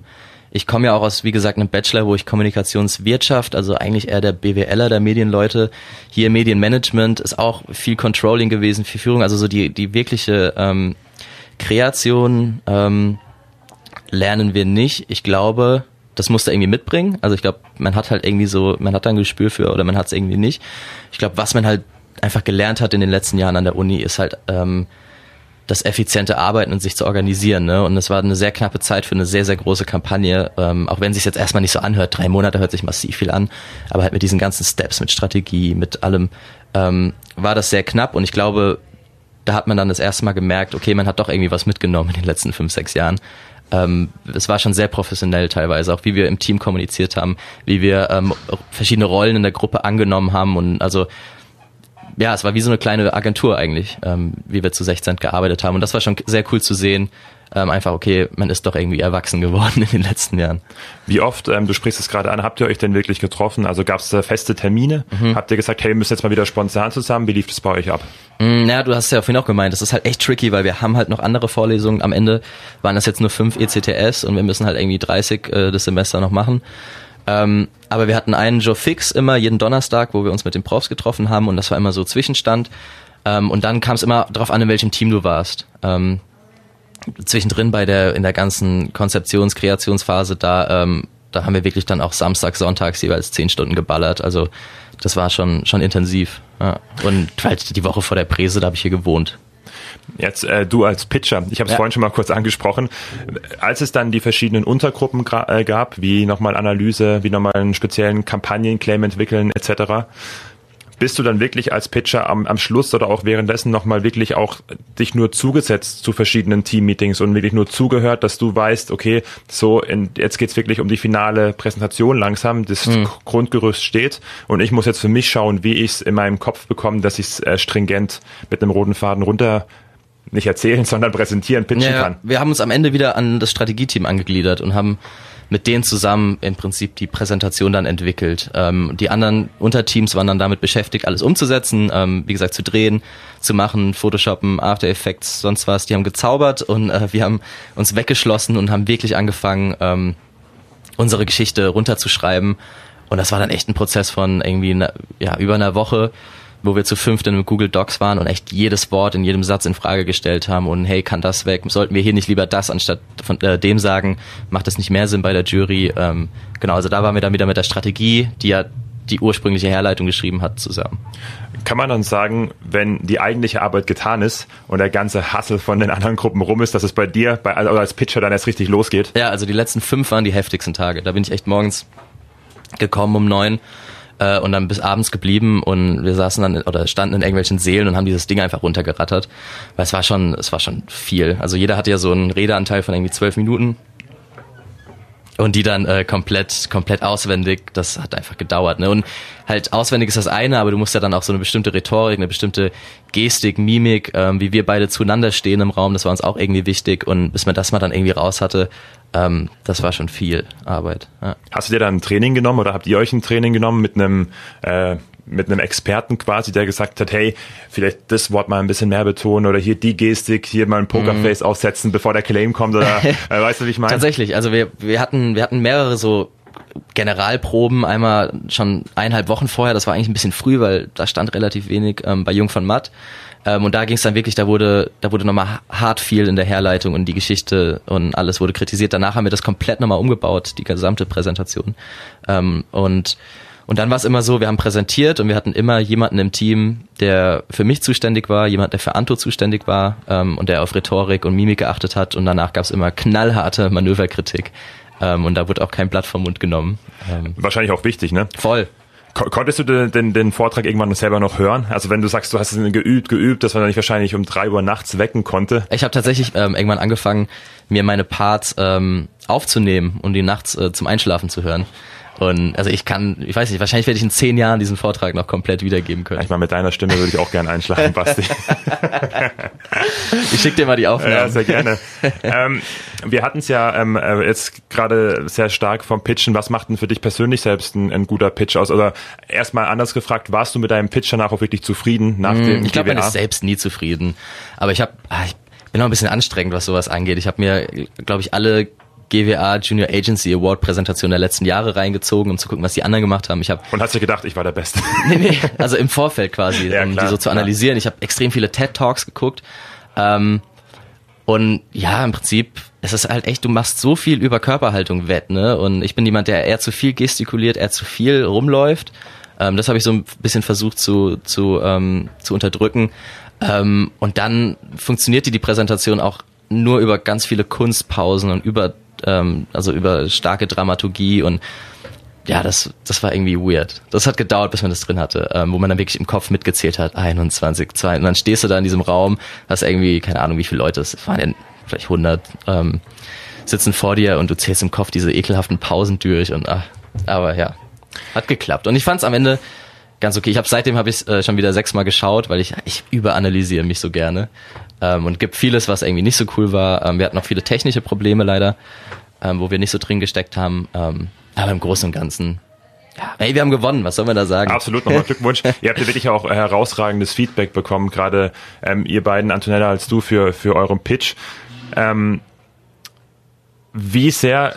ich komme ja auch aus, wie gesagt, einem Bachelor, wo ich Kommunikationswirtschaft, also eigentlich eher der BWLer der Medienleute. Hier Medienmanagement ist auch viel Controlling gewesen, viel Führung, also so die, die wirkliche ähm, Kreation ähm, lernen wir nicht. Ich glaube, das musste irgendwie mitbringen. Also ich glaube, man hat halt irgendwie so, man hat da ein Gespür für oder man hat es irgendwie nicht. Ich glaube, was man halt einfach gelernt hat in den letzten Jahren an der Uni, ist halt ähm, das effiziente Arbeiten und sich zu organisieren. Ne? Und es war eine sehr knappe Zeit für eine sehr, sehr große Kampagne, ähm, auch wenn es sich jetzt erstmal nicht so anhört. Drei Monate hört sich massiv viel an, aber halt mit diesen ganzen Steps, mit Strategie, mit allem, ähm, war das sehr knapp und ich glaube, da hat man dann das erste Mal gemerkt, okay, man hat doch irgendwie was mitgenommen in den letzten fünf, sechs Jahren. Ähm, es war schon sehr professionell teilweise, auch wie wir im Team kommuniziert haben, wie wir ähm, verschiedene Rollen in der Gruppe angenommen haben und also ja, es war wie so eine kleine Agentur eigentlich, ähm, wie wir zu 16 gearbeitet haben. Und das war schon sehr cool zu sehen, ähm, einfach, okay, man ist doch irgendwie erwachsen geworden in den letzten Jahren. Wie oft, ähm, du sprichst es gerade an, habt ihr euch denn wirklich getroffen? Also gab es da feste Termine? Mhm. Habt ihr gesagt, hey, wir müssen jetzt mal wieder spontan zusammen? Wie lief das bei euch ab? Mm, ja, du hast ja vorhin auch gemeint, das ist halt echt tricky, weil wir haben halt noch andere Vorlesungen. Am Ende waren das jetzt nur fünf ECTS und wir müssen halt irgendwie 30 äh, das Semester noch machen. Ähm, aber wir hatten einen Joe Fix immer jeden Donnerstag, wo wir uns mit den Profs getroffen haben und das war immer so Zwischenstand. Ähm, und dann kam es immer darauf an, in welchem Team du warst. Ähm, zwischendrin bei der in der ganzen Konzeptions-, Kreationsphase, da, ähm, da haben wir wirklich dann auch Samstag, Sonntags jeweils zehn Stunden geballert. Also das war schon, schon intensiv. Ja. Und halt die Woche vor der Präse, da habe ich hier gewohnt. Jetzt äh, du als Pitcher, ich habe es ja. vorhin schon mal kurz angesprochen, als es dann die verschiedenen Untergruppen äh, gab, wie nochmal Analyse, wie nochmal einen speziellen Kampagnenclaim entwickeln etc., bist du dann wirklich als Pitcher am, am Schluss oder auch währenddessen nochmal wirklich auch dich nur zugesetzt zu verschiedenen Team-Meetings und wirklich nur zugehört, dass du weißt, okay, so in, jetzt geht's wirklich um die finale Präsentation langsam, das mhm. Grundgerüst steht und ich muss jetzt für mich schauen, wie ich es in meinem Kopf bekomme, dass ich es äh, stringent mit einem roten Faden runter nicht erzählen, sondern präsentieren, pitchen ja, kann. Wir haben uns am Ende wieder an das Strategieteam angegliedert und haben mit denen zusammen im Prinzip die Präsentation dann entwickelt. Ähm, die anderen Unterteams waren dann damit beschäftigt, alles umzusetzen, ähm, wie gesagt, zu drehen, zu machen, Photoshoppen, After Effects, sonst was. Die haben gezaubert und äh, wir haben uns weggeschlossen und haben wirklich angefangen, ähm, unsere Geschichte runterzuschreiben. Und das war dann echt ein Prozess von irgendwie eine, ja, über einer Woche wo wir zu fünft in Google Docs waren und echt jedes Wort in jedem Satz in Frage gestellt haben und hey, kann das weg? Sollten wir hier nicht lieber das anstatt von äh, dem sagen? Macht das nicht mehr Sinn bei der Jury? Ähm, genau, also da waren wir dann wieder mit der Strategie, die ja die ursprüngliche Herleitung geschrieben hat, zusammen. Kann man dann sagen, wenn die eigentliche Arbeit getan ist und der ganze Hassel von den anderen Gruppen rum ist, dass es bei dir bei, also als Pitcher dann erst richtig losgeht? Ja, also die letzten fünf waren die heftigsten Tage. Da bin ich echt morgens gekommen um neun äh, und dann bis abends geblieben und wir saßen dann oder standen in irgendwelchen Seelen und haben dieses Ding einfach runtergerattert. Weil es war schon, es war schon viel. Also jeder hatte ja so einen Redeanteil von irgendwie zwölf Minuten. Und die dann äh, komplett, komplett auswendig, das hat einfach gedauert. Ne? Und halt auswendig ist das eine, aber du musst ja dann auch so eine bestimmte Rhetorik, eine bestimmte Gestik, Mimik, ähm, wie wir beide zueinander stehen im Raum, das war uns auch irgendwie wichtig. Und bis man das mal dann irgendwie raus hatte, ähm, das war schon viel Arbeit. Ja. Hast du dir dann ein Training genommen oder habt ihr euch ein Training genommen mit einem äh, mit einem Experten quasi, der gesagt hat, hey, vielleicht das Wort mal ein bisschen mehr betonen oder hier die Gestik, hier mal ein Pokerface mhm. aufsetzen, bevor der Claim kommt oder äh, weißt du, wie ich meine? Tatsächlich, also wir, wir hatten, wir hatten mehrere so Generalproben, einmal schon eineinhalb Wochen vorher, das war eigentlich ein bisschen früh, weil da stand relativ wenig ähm, bei Jung von Matt. Ähm, und da ging es dann wirklich, da wurde, da wurde nochmal hart viel in der Herleitung und die Geschichte und alles wurde kritisiert. Danach haben wir das komplett nochmal umgebaut, die gesamte Präsentation. Ähm, und und dann war es immer so, wir haben präsentiert und wir hatten immer jemanden im Team, der für mich zuständig war, jemand, der für Anto zuständig war ähm, und der auf Rhetorik und Mimik geachtet hat. Und danach gab es immer knallharte Manöverkritik. Ähm, und da wurde auch kein Blatt vom Mund genommen. Ähm, Wahrscheinlich auch wichtig, ne? Voll. Konntest du den, den, den Vortrag irgendwann selber noch hören? Also wenn du sagst, du hast es geübt, geübt, dass man dich wahrscheinlich um drei Uhr nachts wecken konnte. Ich habe tatsächlich ähm, irgendwann angefangen, mir meine Parts ähm, aufzunehmen und die nachts äh, zum Einschlafen zu hören. Und also ich kann, ich weiß nicht, wahrscheinlich werde ich in zehn Jahren diesen Vortrag noch komplett wiedergeben können. Ich meine, mit deiner Stimme würde ich auch gerne einschlafen, Basti. ich schicke dir mal die Aufnahmen. Ja, sehr gerne. ähm, wir hatten es ja ähm, äh, jetzt gerade sehr stark vom Pitchen. Was macht denn für dich persönlich selbst ein, ein guter Pitch aus? Oder erstmal anders gefragt, warst du mit deinem Pitch danach auch wirklich zufrieden nach mm, dem Ich glaube, man ist selbst nie zufrieden. Aber ich habe, ah, ich bin noch ein bisschen anstrengend, was sowas angeht. Ich habe mir, glaube ich, alle GWA Junior Agency Award Präsentation der letzten Jahre reingezogen, um zu gucken, was die anderen gemacht haben. Ich hab, Und hast du gedacht, ich war der Beste? nee, nee, also im Vorfeld quasi, ja, um klar, die so zu analysieren. Klar. Ich habe extrem viele TED Talks geguckt. Ähm, und ja, im Prinzip, es ist halt echt, du machst so viel über Körperhaltung wett, ne? Und ich bin jemand, der eher zu viel gestikuliert, eher zu viel rumläuft. Ähm, das habe ich so ein bisschen versucht zu, zu, ähm, zu unterdrücken. Ähm, und dann funktionierte die Präsentation auch nur über ganz viele Kunstpausen und über ähm, also über starke Dramaturgie und ja, das, das war irgendwie weird. Das hat gedauert, bis man das drin hatte, ähm, wo man dann wirklich im Kopf mitgezählt hat, 21, 2, und dann stehst du da in diesem Raum, hast irgendwie, keine Ahnung, wie viele Leute, es waren ja vielleicht 100, ähm, sitzen vor dir und du zählst im Kopf diese ekelhaften Pausen durch und ach, aber ja, hat geklappt. Und ich fand es am Ende ganz okay. Ich habe seitdem habe ich äh, schon wieder sechsmal geschaut, weil ich ich überanalysiere mich so gerne ähm, und gibt vieles, was irgendwie nicht so cool war. Ähm, wir hatten noch viele technische Probleme leider, ähm, wo wir nicht so drin gesteckt haben. Ähm, aber im Großen und Ganzen ja, ey, wir haben gewonnen, was soll man da sagen? Absolut, nochmal Glückwunsch. ihr habt ja wirklich auch herausragendes Feedback bekommen, gerade ähm, ihr beiden, Antonella als du, für, für euren Pitch. Ähm, wie sehr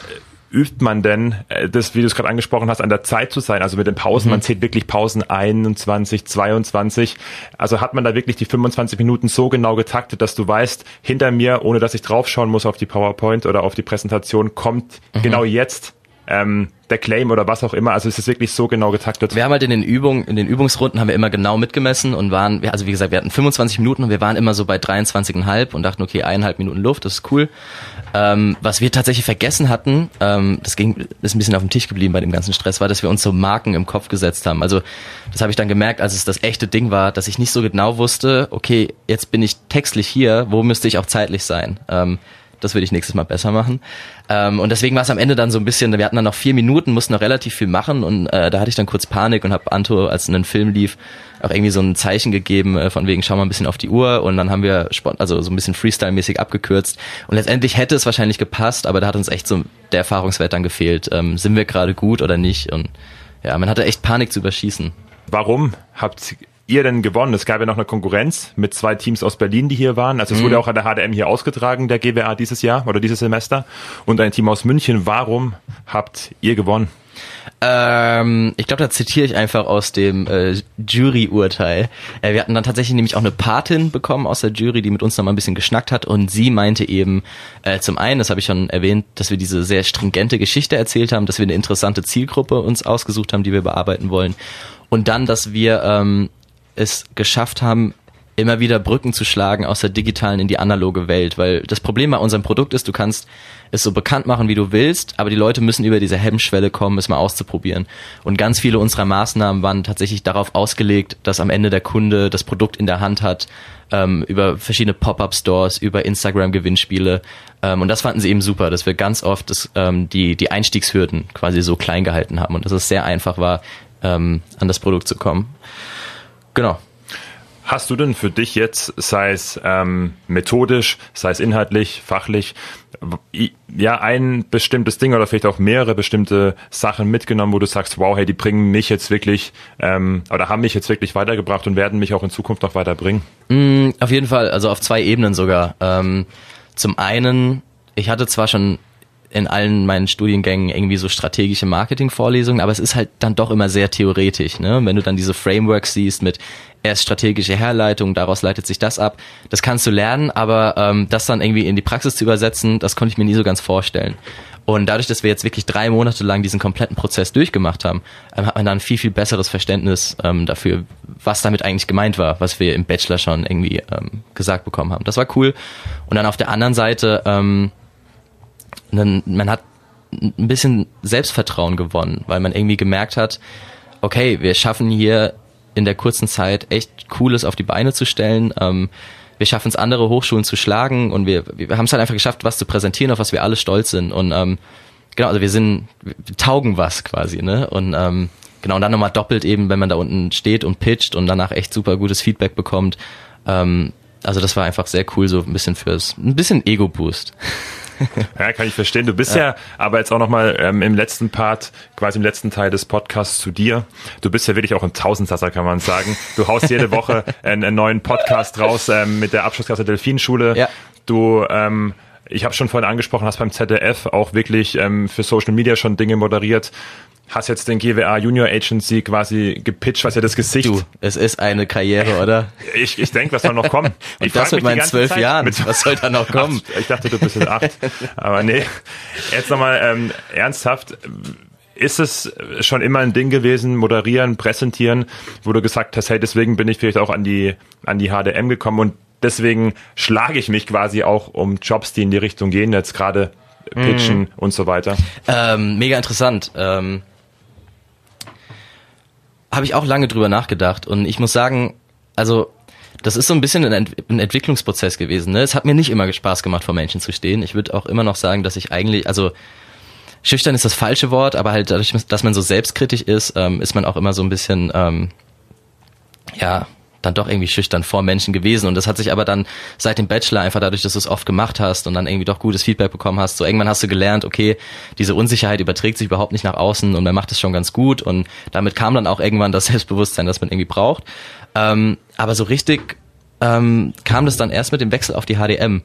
übt man denn, äh, das, wie du es gerade angesprochen hast, an der Zeit zu sein, also mit den Pausen, mhm. man zählt wirklich Pausen 21, 22, also hat man da wirklich die 25 Minuten so genau getaktet, dass du weißt, hinter mir, ohne dass ich draufschauen muss auf die PowerPoint oder auf die Präsentation, kommt mhm. genau jetzt ähm, der Claim oder was auch immer. Also es ist wirklich so genau getaktet. Wir haben halt in den Übungen, in den Übungsrunden haben wir immer genau mitgemessen und waren, also wie gesagt, wir hatten 25 Minuten und wir waren immer so bei 23,5 und dachten, okay, eineinhalb Minuten Luft, das ist cool. Ähm, was wir tatsächlich vergessen hatten, ähm, das ging, ist ein bisschen auf dem Tisch geblieben bei dem ganzen Stress, war, dass wir uns so Marken im Kopf gesetzt haben. Also das habe ich dann gemerkt, als es das echte Ding war, dass ich nicht so genau wusste, okay, jetzt bin ich textlich hier, wo müsste ich auch zeitlich sein? Ähm, das würde ich nächstes Mal besser machen. Ähm, und deswegen war es am Ende dann so ein bisschen, wir hatten dann noch vier Minuten, mussten noch relativ viel machen und äh, da hatte ich dann kurz Panik und habe Anto, als ein Film lief, auch irgendwie so ein Zeichen gegeben, äh, von wegen, schau mal ein bisschen auf die Uhr und dann haben wir also so ein bisschen Freestyle-mäßig abgekürzt. Und letztendlich hätte es wahrscheinlich gepasst, aber da hat uns echt so der Erfahrungswert dann gefehlt. Ähm, sind wir gerade gut oder nicht? Und ja, man hatte echt Panik zu überschießen. Warum habt ihr denn gewonnen? Es gab ja noch eine Konkurrenz mit zwei Teams aus Berlin, die hier waren. Also es mhm. wurde auch an der HDM hier ausgetragen, der GWA dieses Jahr oder dieses Semester. Und ein Team aus München. Warum habt ihr gewonnen? Ähm, ich glaube, da zitiere ich einfach aus dem äh, Jury-Urteil. Äh, wir hatten dann tatsächlich nämlich auch eine Patin bekommen aus der Jury, die mit uns noch mal ein bisschen geschnackt hat und sie meinte eben äh, zum einen, das habe ich schon erwähnt, dass wir diese sehr stringente Geschichte erzählt haben, dass wir eine interessante Zielgruppe uns ausgesucht haben, die wir bearbeiten wollen und dann, dass wir ähm, es geschafft haben, immer wieder Brücken zu schlagen aus der digitalen in die analoge Welt, weil das Problem bei unserem Produkt ist, du kannst es so bekannt machen, wie du willst, aber die Leute müssen über diese Hemmschwelle kommen, es mal auszuprobieren. Und ganz viele unserer Maßnahmen waren tatsächlich darauf ausgelegt, dass am Ende der Kunde das Produkt in der Hand hat, ähm, über verschiedene Pop-up-Stores, über Instagram-Gewinnspiele. Ähm, und das fanden sie eben super, dass wir ganz oft das, ähm, die, die Einstiegshürden quasi so klein gehalten haben und dass es sehr einfach war, ähm, an das Produkt zu kommen. Genau. Hast du denn für dich jetzt, sei es ähm, methodisch, sei es inhaltlich, fachlich, ja, ein bestimmtes Ding oder vielleicht auch mehrere bestimmte Sachen mitgenommen, wo du sagst, wow, hey, die bringen mich jetzt wirklich ähm, oder haben mich jetzt wirklich weitergebracht und werden mich auch in Zukunft noch weiterbringen? Mm, auf jeden Fall, also auf zwei Ebenen sogar. Ähm, zum einen, ich hatte zwar schon in allen meinen Studiengängen irgendwie so strategische Marketing-Vorlesungen, aber es ist halt dann doch immer sehr theoretisch. Ne? Wenn du dann diese Frameworks siehst mit erst strategische Herleitung, daraus leitet sich das ab, das kannst du lernen, aber ähm, das dann irgendwie in die Praxis zu übersetzen, das konnte ich mir nie so ganz vorstellen. Und dadurch, dass wir jetzt wirklich drei Monate lang diesen kompletten Prozess durchgemacht haben, ähm, hat man dann viel, viel besseres Verständnis ähm, dafür, was damit eigentlich gemeint war, was wir im Bachelor schon irgendwie ähm, gesagt bekommen haben. Das war cool. Und dann auf der anderen Seite, ähm, dann, man hat ein bisschen Selbstvertrauen gewonnen, weil man irgendwie gemerkt hat, okay, wir schaffen hier in der kurzen Zeit echt Cooles auf die Beine zu stellen. Ähm, wir schaffen es, andere Hochschulen zu schlagen und wir, wir haben es halt einfach geschafft, was zu präsentieren, auf was wir alle stolz sind. Und ähm, genau, also wir sind, wir taugen was quasi, ne? Und ähm, genau, und dann nochmal doppelt eben, wenn man da unten steht und pitcht und danach echt super gutes Feedback bekommt. Ähm, also das war einfach sehr cool, so ein bisschen fürs, ein bisschen Ego-Boost. ja, kann ich verstehen. Du bist ja, ja aber jetzt auch nochmal ähm, im letzten Part, quasi im letzten Teil des Podcasts zu dir. Du bist ja wirklich auch ein Tausendsasser, kann man sagen. Du haust jede Woche einen, einen neuen Podcast raus ähm, mit der Abschlussklasse Delfinschule. Ja. Du ähm, ich habe schon vorhin angesprochen, hast beim ZDF auch wirklich ähm, für Social Media schon Dinge moderiert hast jetzt den GWA Junior Agency quasi gepitcht, was ja das Gesicht. Du, es ist eine Karriere, oder? Ich, ich denke, was soll noch kommen? Ich das mit meinen zwölf Zeit, Jahren. Was soll da noch kommen? Ach, ich dachte, du bist jetzt acht. Aber nee. Jetzt nochmal ähm, ernsthaft. Ist es schon immer ein Ding gewesen, moderieren, präsentieren, wo du gesagt hast, hey, deswegen bin ich vielleicht auch an die, an die HDM gekommen und deswegen schlage ich mich quasi auch um Jobs, die in die Richtung gehen, jetzt gerade pitchen mm. und so weiter? Ähm, mega interessant. Ähm habe ich auch lange drüber nachgedacht und ich muss sagen, also das ist so ein bisschen ein, Ent ein Entwicklungsprozess gewesen. Ne? Es hat mir nicht immer Spaß gemacht, vor Menschen zu stehen. Ich würde auch immer noch sagen, dass ich eigentlich, also schüchtern ist das falsche Wort, aber halt dadurch, dass man so selbstkritisch ist, ähm, ist man auch immer so ein bisschen, ähm, ja, dann doch irgendwie schüchtern vor Menschen gewesen. Und das hat sich aber dann seit dem Bachelor einfach dadurch, dass du es oft gemacht hast und dann irgendwie doch gutes Feedback bekommen hast, so irgendwann hast du gelernt, okay, diese Unsicherheit überträgt sich überhaupt nicht nach außen und man macht es schon ganz gut. Und damit kam dann auch irgendwann das Selbstbewusstsein, das man irgendwie braucht. Ähm, aber so richtig ähm, kam das dann erst mit dem Wechsel auf die HDM.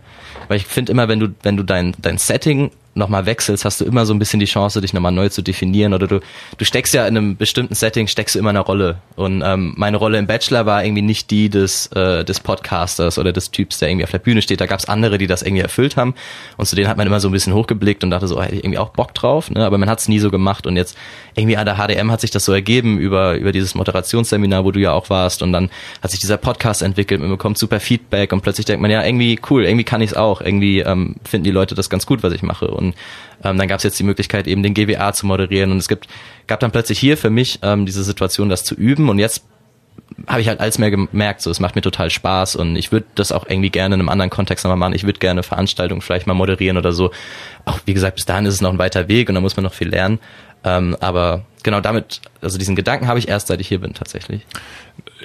Weil ich finde immer, wenn du, wenn du dein, dein Setting nochmal wechselst, hast du immer so ein bisschen die Chance, dich nochmal neu zu definieren. Oder du, du steckst ja in einem bestimmten Setting, steckst du immer eine Rolle. Und ähm, meine Rolle im Bachelor war irgendwie nicht die des, äh, des Podcasters oder des Typs, der irgendwie auf der Bühne steht. Da gab es andere, die das irgendwie erfüllt haben. Und zu denen hat man immer so ein bisschen hochgeblickt und dachte so, oh, hätte ich irgendwie auch Bock drauf. Ne? Aber man hat es nie so gemacht. Und jetzt irgendwie an der HDM hat sich das so ergeben über, über dieses Moderationsseminar, wo du ja auch warst. Und dann hat sich dieser Podcast entwickelt, man bekommt super Feedback und plötzlich denkt man, ja, irgendwie cool, irgendwie kann ich es auch. Irgendwie ähm, finden die Leute das ganz gut, was ich mache. Und ähm, dann gab es jetzt die Möglichkeit, eben den GWA zu moderieren. Und es gibt, gab dann plötzlich hier für mich ähm, diese Situation, das zu üben. Und jetzt habe ich halt alles mehr gemerkt, so es macht mir total Spaß und ich würde das auch irgendwie gerne in einem anderen Kontext nochmal machen. Ich würde gerne Veranstaltungen vielleicht mal moderieren oder so. Auch wie gesagt, bis dahin ist es noch ein weiter Weg und da muss man noch viel lernen. Ähm, aber genau damit, also diesen Gedanken habe ich erst, seit ich hier bin tatsächlich.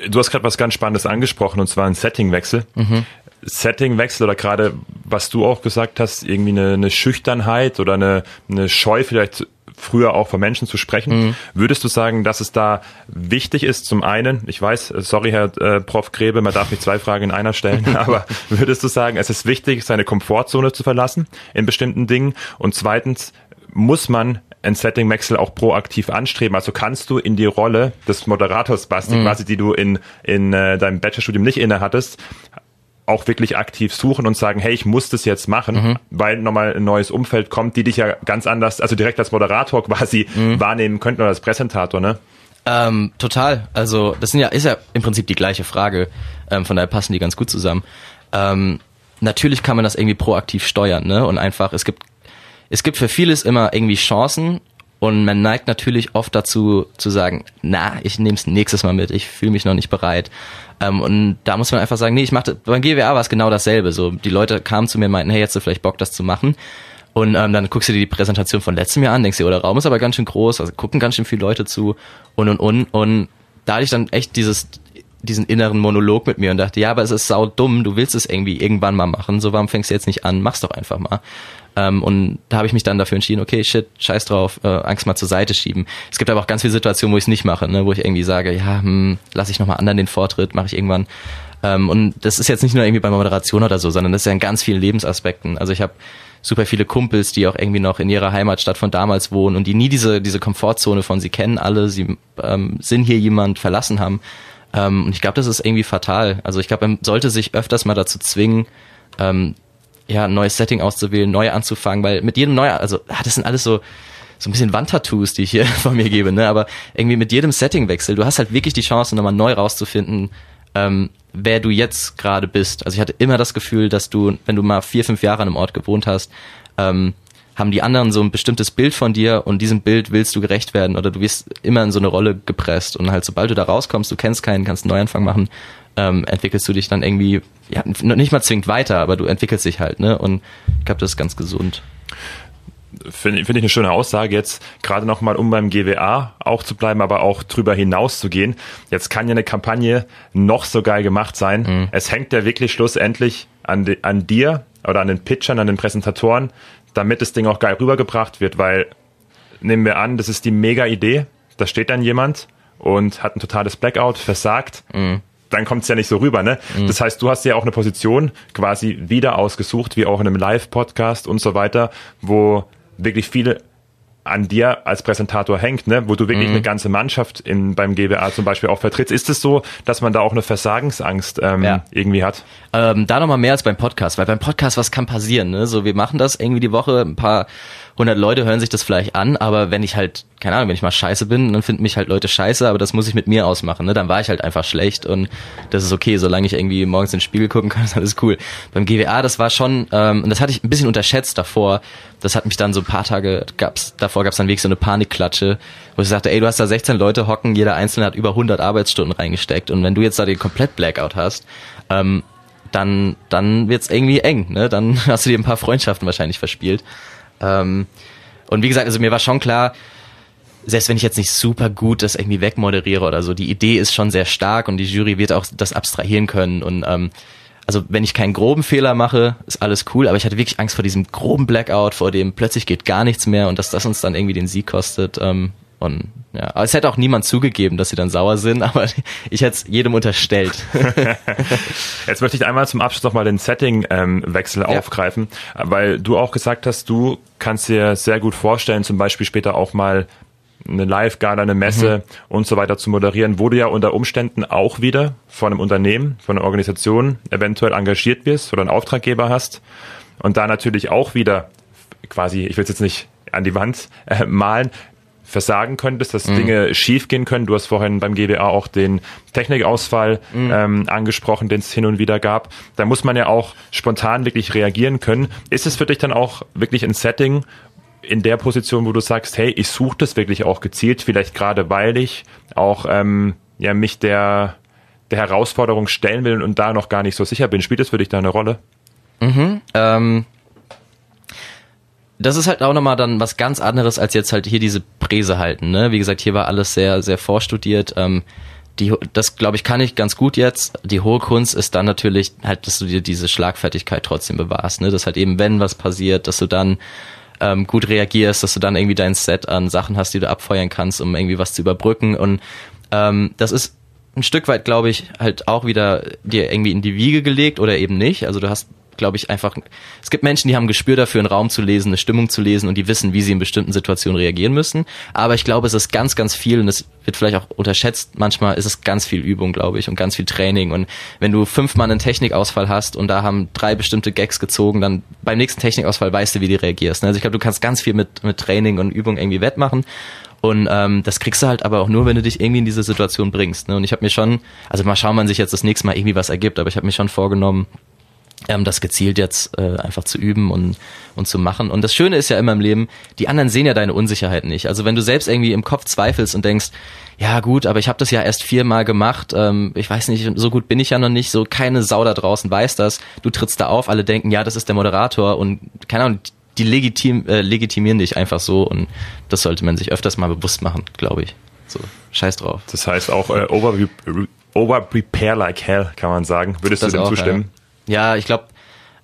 Du hast gerade was ganz Spannendes angesprochen und zwar ein Settingwechsel. Mhm. Settingwechsel oder gerade, was du auch gesagt hast, irgendwie eine, eine Schüchternheit oder eine, eine Scheu vielleicht früher auch vor Menschen zu sprechen. Mhm. Würdest du sagen, dass es da wichtig ist, zum einen, ich weiß, sorry Herr äh, Prof. Grebe, man darf nicht zwei Fragen in einer stellen, aber würdest du sagen, es ist wichtig, seine Komfortzone zu verlassen in bestimmten Dingen? Und zweitens, muss man ein Settingwechsel auch proaktiv anstreben. Also kannst du in die Rolle des Moderators, Basti, mhm. quasi, die du in, in äh, deinem Bachelorstudium nicht inne hattest, auch wirklich aktiv suchen und sagen, hey, ich muss das jetzt machen, mhm. weil nochmal ein neues Umfeld kommt, die dich ja ganz anders, also direkt als Moderator quasi mhm. wahrnehmen könnten oder als Präsentator, ne? Ähm, total. Also das sind ja, ist ja im Prinzip die gleiche Frage. Ähm, von daher passen die ganz gut zusammen. Ähm, natürlich kann man das irgendwie proaktiv steuern, ne? Und einfach, es gibt, es gibt für vieles immer irgendwie Chancen und man neigt natürlich oft dazu zu sagen, na, ich nehme es nächstes Mal mit, ich fühle mich noch nicht bereit. Ähm, und da muss man einfach sagen, nee, ich machte, beim GWA war es genau dasselbe. So, die Leute kamen zu mir und meinten, hey, jetzt du vielleicht Bock, das zu machen. Und ähm, dann guckst du dir die Präsentation von letztem Jahr an, denkst dir, oh, der Raum ist aber ganz schön groß, also gucken ganz schön viele Leute zu und und und. Und da hatte ich dann echt dieses, diesen inneren Monolog mit mir und dachte, ja, aber es ist sau dumm, du willst es irgendwie irgendwann mal machen, so warum fängst du jetzt nicht an? Mach's doch einfach mal. Ähm, und da habe ich mich dann dafür entschieden, okay, shit, scheiß drauf, äh, Angst mal zur Seite schieben. Es gibt aber auch ganz viele Situationen, wo ich es nicht mache, ne, wo ich irgendwie sage, ja, hm, lasse ich nochmal anderen den Vortritt, mache ich irgendwann. Ähm, und das ist jetzt nicht nur irgendwie bei Moderation oder so, sondern das ist ja in ganz vielen Lebensaspekten. Also ich habe super viele Kumpels, die auch irgendwie noch in ihrer Heimatstadt von damals wohnen und die nie diese, diese Komfortzone von sie kennen alle, sie ähm, sind hier jemand verlassen haben. Ähm, und ich glaube, das ist irgendwie fatal. Also ich glaube, man sollte sich öfters mal dazu zwingen, ähm, ja, ein neues Setting auszuwählen, neu anzufangen, weil mit jedem neu, also ah, das sind alles so so ein bisschen Wandtattoos, die ich hier von mir gebe, ne? Aber irgendwie mit jedem Settingwechsel, du hast halt wirklich die Chance, nochmal neu rauszufinden, ähm, wer du jetzt gerade bist. Also ich hatte immer das Gefühl, dass du, wenn du mal vier, fünf Jahre an einem Ort gewohnt hast, ähm, haben die anderen so ein bestimmtes Bild von dir und diesem Bild willst du gerecht werden oder du wirst immer in so eine Rolle gepresst und halt sobald du da rauskommst, du kennst keinen, kannst einen Neuanfang machen, ähm, entwickelst du dich dann irgendwie, ja, nicht mal zwingend weiter, aber du entwickelst dich halt, ne? Und ich glaube, das ist ganz gesund. Finde find ich eine schöne Aussage jetzt, gerade nochmal, um beim GWA auch zu bleiben, aber auch drüber hinaus zu gehen. Jetzt kann ja eine Kampagne noch so geil gemacht sein. Mhm. Es hängt ja wirklich schlussendlich an, de, an dir oder an den Pitchern, an den Präsentatoren, damit das Ding auch geil rübergebracht wird, weil nehmen wir an, das ist die mega Idee, da steht dann jemand und hat ein totales Blackout, versagt. Mhm dann kommt es ja nicht so rüber. Ne? Mhm. Das heißt, du hast ja auch eine Position quasi wieder ausgesucht, wie auch in einem Live-Podcast und so weiter, wo wirklich viele an dir als Präsentator hängt, ne? wo du wirklich mhm. eine ganze Mannschaft in, beim GBA zum Beispiel auch vertrittst. Ist es so, dass man da auch eine Versagensangst ähm, ja. irgendwie hat? Ähm, da nochmal mehr als beim Podcast, weil beim Podcast, was kann passieren? Ne? So, wir machen das irgendwie die Woche, ein paar 100 Leute hören sich das vielleicht an, aber wenn ich halt, keine Ahnung, wenn ich mal scheiße bin, dann finden mich halt Leute scheiße, aber das muss ich mit mir ausmachen, ne? Dann war ich halt einfach schlecht und das ist okay, solange ich irgendwie morgens ins Spiegel gucken kann, ist alles cool. Beim GWA, das war schon, ähm, und das hatte ich ein bisschen unterschätzt davor, das hat mich dann so ein paar Tage, gab's, davor gab's dann wirklich so eine Panikklatsche, wo ich sagte, ey, du hast da 16 Leute hocken, jeder Einzelne hat über 100 Arbeitsstunden reingesteckt und wenn du jetzt da den komplett Blackout hast, ähm, dann, dann wird's irgendwie eng, ne? Dann hast du dir ein paar Freundschaften wahrscheinlich verspielt. Ähm, und wie gesagt, also mir war schon klar, selbst wenn ich jetzt nicht super gut das irgendwie wegmoderiere oder so, die Idee ist schon sehr stark und die Jury wird auch das abstrahieren können und ähm, also wenn ich keinen groben Fehler mache, ist alles cool, aber ich hatte wirklich Angst vor diesem groben Blackout, vor dem plötzlich geht gar nichts mehr und dass das uns dann irgendwie den Sieg kostet. Ähm, und ja, aber es hätte auch niemand zugegeben, dass sie dann sauer sind, aber ich hätte es jedem unterstellt. Jetzt möchte ich einmal zum Abschluss nochmal den Setting-Wechsel ähm, ja. aufgreifen, weil du auch gesagt hast, du kannst dir sehr gut vorstellen, zum Beispiel später auch mal eine Live-Gala, eine Messe mhm. und so weiter zu moderieren, wo du ja unter Umständen auch wieder von einem Unternehmen, von einer Organisation eventuell engagiert bist oder einen Auftraggeber hast und da natürlich auch wieder quasi, ich will es jetzt nicht an die Wand äh, malen, versagen könntest, dass mhm. Dinge schiefgehen können. Du hast vorhin beim GBA auch den Technikausfall mhm. ähm, angesprochen, den es hin und wieder gab. Da muss man ja auch spontan wirklich reagieren können. Ist es für dich dann auch wirklich ein Setting, in der Position, wo du sagst, hey, ich suche das wirklich auch gezielt, vielleicht gerade weil ich auch ähm, ja mich der der Herausforderung stellen will und da noch gar nicht so sicher bin. Spielt das für dich da eine Rolle? Mhm. Ähm, das ist halt auch nochmal dann was ganz anderes, als jetzt halt hier diese Präse halten. Ne? Wie gesagt, hier war alles sehr, sehr vorstudiert. Ähm, die, das glaube ich kann ich ganz gut jetzt. Die hohe Kunst ist dann natürlich halt, dass du dir diese Schlagfertigkeit trotzdem bewahrst. Ne? Dass halt eben, wenn was passiert, dass du dann ähm, gut reagierst, dass du dann irgendwie dein Set an Sachen hast, die du abfeuern kannst, um irgendwie was zu überbrücken. Und ähm, das ist ein Stück weit, glaube ich, halt auch wieder dir irgendwie in die Wiege gelegt oder eben nicht. Also du hast glaube ich, einfach, es gibt Menschen, die haben ein Gespür dafür, einen Raum zu lesen, eine Stimmung zu lesen und die wissen, wie sie in bestimmten Situationen reagieren müssen. Aber ich glaube, es ist ganz, ganz viel und es wird vielleicht auch unterschätzt. Manchmal ist es ganz viel Übung, glaube ich, und ganz viel Training. Und wenn du fünfmal einen Technikausfall hast und da haben drei bestimmte Gags gezogen, dann beim nächsten Technikausfall weißt du, wie du reagierst. Ne? Also ich glaube, du kannst ganz viel mit, mit Training und Übung irgendwie wettmachen. Und ähm, das kriegst du halt aber auch nur, wenn du dich irgendwie in diese Situation bringst. Ne? Und ich habe mir schon, also mal schauen, wann sich jetzt das nächste Mal irgendwie was ergibt, aber ich habe mir schon vorgenommen, ähm, das gezielt jetzt äh, einfach zu üben und, und zu machen. Und das Schöne ist ja immer im Leben, die anderen sehen ja deine Unsicherheit nicht. Also wenn du selbst irgendwie im Kopf zweifelst und denkst, ja gut, aber ich habe das ja erst viermal gemacht, ähm, ich weiß nicht, so gut bin ich ja noch nicht, so keine Sau da draußen weiß das, du trittst da auf, alle denken, ja, das ist der Moderator und keine Ahnung, die legitim, äh, legitimieren dich einfach so und das sollte man sich öfters mal bewusst machen, glaube ich. So, scheiß drauf. Das heißt auch äh, over, over prepare like hell, kann man sagen. Würdest das du dem auch, zustimmen? Ja. Ja, ich glaube,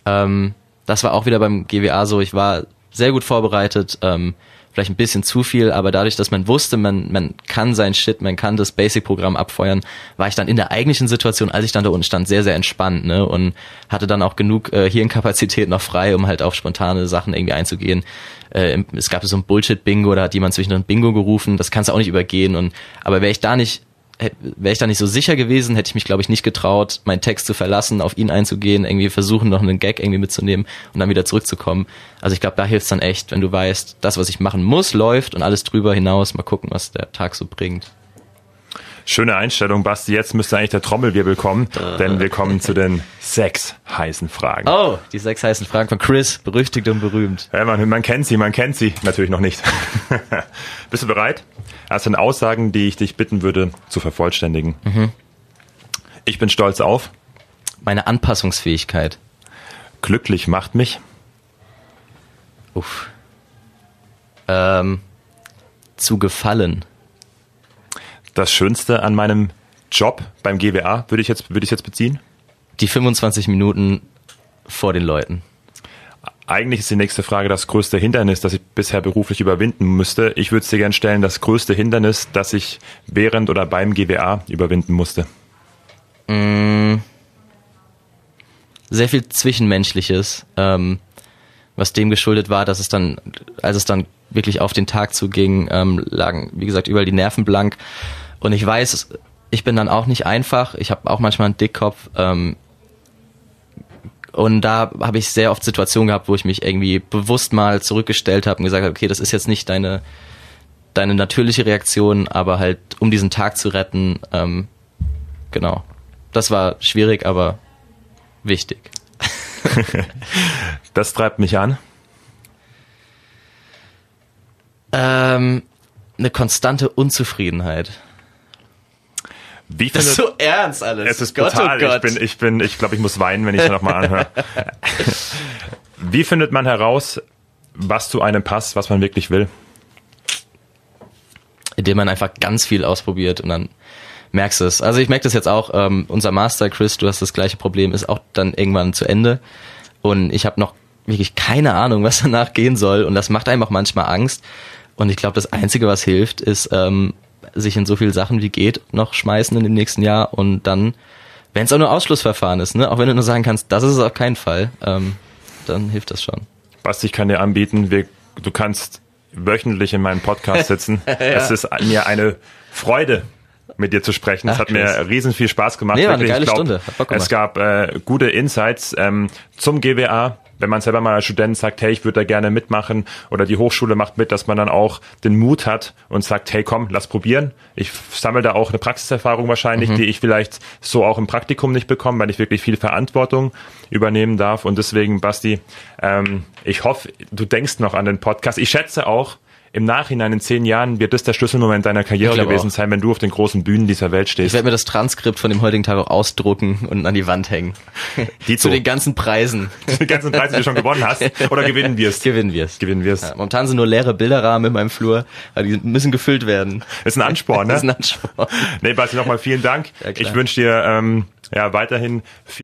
ähm, das war auch wieder beim GWA so. Ich war sehr gut vorbereitet, ähm, vielleicht ein bisschen zu viel, aber dadurch, dass man wusste, man, man kann sein Shit, man kann das Basic-Programm abfeuern, war ich dann in der eigentlichen Situation, als ich dann da unten stand, sehr, sehr entspannt ne? und hatte dann auch genug äh, Hirnkapazität noch frei, um halt auf spontane Sachen irgendwie einzugehen. Äh, es gab so ein Bullshit-Bingo, da hat jemand zwischendurch ein Bingo gerufen, das kannst du auch nicht übergehen. Und aber wäre ich da nicht wäre ich da nicht so sicher gewesen, hätte ich mich, glaube ich, nicht getraut, meinen Text zu verlassen, auf ihn einzugehen, irgendwie versuchen, noch einen Gag irgendwie mitzunehmen und dann wieder zurückzukommen. Also ich glaube, da hilft es dann echt, wenn du weißt, das, was ich machen muss, läuft und alles drüber hinaus, mal gucken, was der Tag so bringt. Schöne Einstellung, Basti. Jetzt müsste eigentlich der Trommelwirbel kommen, äh. denn wir kommen zu den sechs heißen Fragen. Oh, die sechs heißen Fragen von Chris, berüchtigt und berühmt. Ja, man, man kennt sie, man kennt sie. Natürlich noch nicht. Bist du bereit? Das sind Aussagen, die ich dich bitten würde zu vervollständigen. Mhm. Ich bin stolz auf. Meine Anpassungsfähigkeit. Glücklich macht mich. Uff. Ähm, zu gefallen. Das Schönste an meinem Job beim GWA würde ich jetzt, würde ich jetzt beziehen? Die 25 Minuten vor den Leuten. Eigentlich ist die nächste Frage das größte Hindernis, das ich bisher beruflich überwinden müsste. Ich würde es dir gerne stellen, das größte Hindernis, das ich während oder beim GWA überwinden musste. Mm. Sehr viel Zwischenmenschliches, ähm, was dem geschuldet war, dass es dann, als es dann wirklich auf den Tag zuging, ähm, lagen, wie gesagt, überall die Nerven blank. Und ich weiß, ich bin dann auch nicht einfach. Ich habe auch manchmal einen Dickkopf. Ähm, und da habe ich sehr oft Situationen gehabt, wo ich mich irgendwie bewusst mal zurückgestellt habe und gesagt habe, okay, das ist jetzt nicht deine, deine natürliche Reaktion, aber halt, um diesen Tag zu retten, ähm, genau. Das war schwierig, aber wichtig. das treibt mich an. Ähm, eine konstante Unzufriedenheit. Wie das ist so ernst alles. Es ist Gott, brutal. Oh Gott. Ich bin, ich bin, ich glaube, ich muss weinen, wenn ich es nochmal anhöre. Wie findet man heraus, was zu einem passt, was man wirklich will? indem man einfach ganz viel ausprobiert und dann merkst du es. Also ich merke das jetzt auch, ähm, unser Master, Chris, du hast das gleiche Problem, ist auch dann irgendwann zu Ende. Und ich habe noch wirklich keine Ahnung, was danach gehen soll. Und das macht einem auch manchmal Angst. Und ich glaube, das Einzige, was hilft, ist, ähm, sich in so viele Sachen wie geht noch schmeißen in dem nächsten Jahr und dann, wenn es auch nur Ausschlussverfahren ist, ne, auch wenn du nur sagen kannst, das ist es auf keinen Fall, ähm, dann hilft das schon. Basti, ich kann dir anbieten, wir, du kannst wöchentlich in meinem Podcast sitzen. ja. Es ist mir eine Freude, mit dir zu sprechen. Es hat krass. mir riesen viel Spaß gemacht. Nee, war eine geile glaub, Stunde. es gab äh, gute Insights ähm, zum GWA, wenn man selber mal als Student sagt, hey, ich würde da gerne mitmachen oder die Hochschule macht mit, dass man dann auch den Mut hat und sagt, hey, komm, lass probieren. Ich sammle da auch eine Praxiserfahrung wahrscheinlich, mhm. die ich vielleicht so auch im Praktikum nicht bekomme, weil ich wirklich viel Verantwortung übernehmen darf. Und deswegen, Basti, ähm, ich hoffe, du denkst noch an den Podcast. Ich schätze auch, im Nachhinein in zehn Jahren wird das der Schlüsselmoment deiner Karriere gewesen auch. sein, wenn du auf den großen Bühnen dieser Welt stehst. Ich werde mir das Transkript von dem heutigen Tag auch ausdrucken und an die Wand hängen. Die Zu den ganzen Preisen. die ganzen Preise, die du schon gewonnen hast. Oder gewinnen wirst. Gewinnen wirst. Gewinnen wirst. Ja, momentan sind nur leere Bilderrahmen in meinem Flur, weil die müssen gefüllt werden. Ist ein Ansporn, ne? Ist ein Ansporn. Nee, Basti, nochmal vielen Dank. Ja, ich wünsche dir ähm, ja weiterhin viel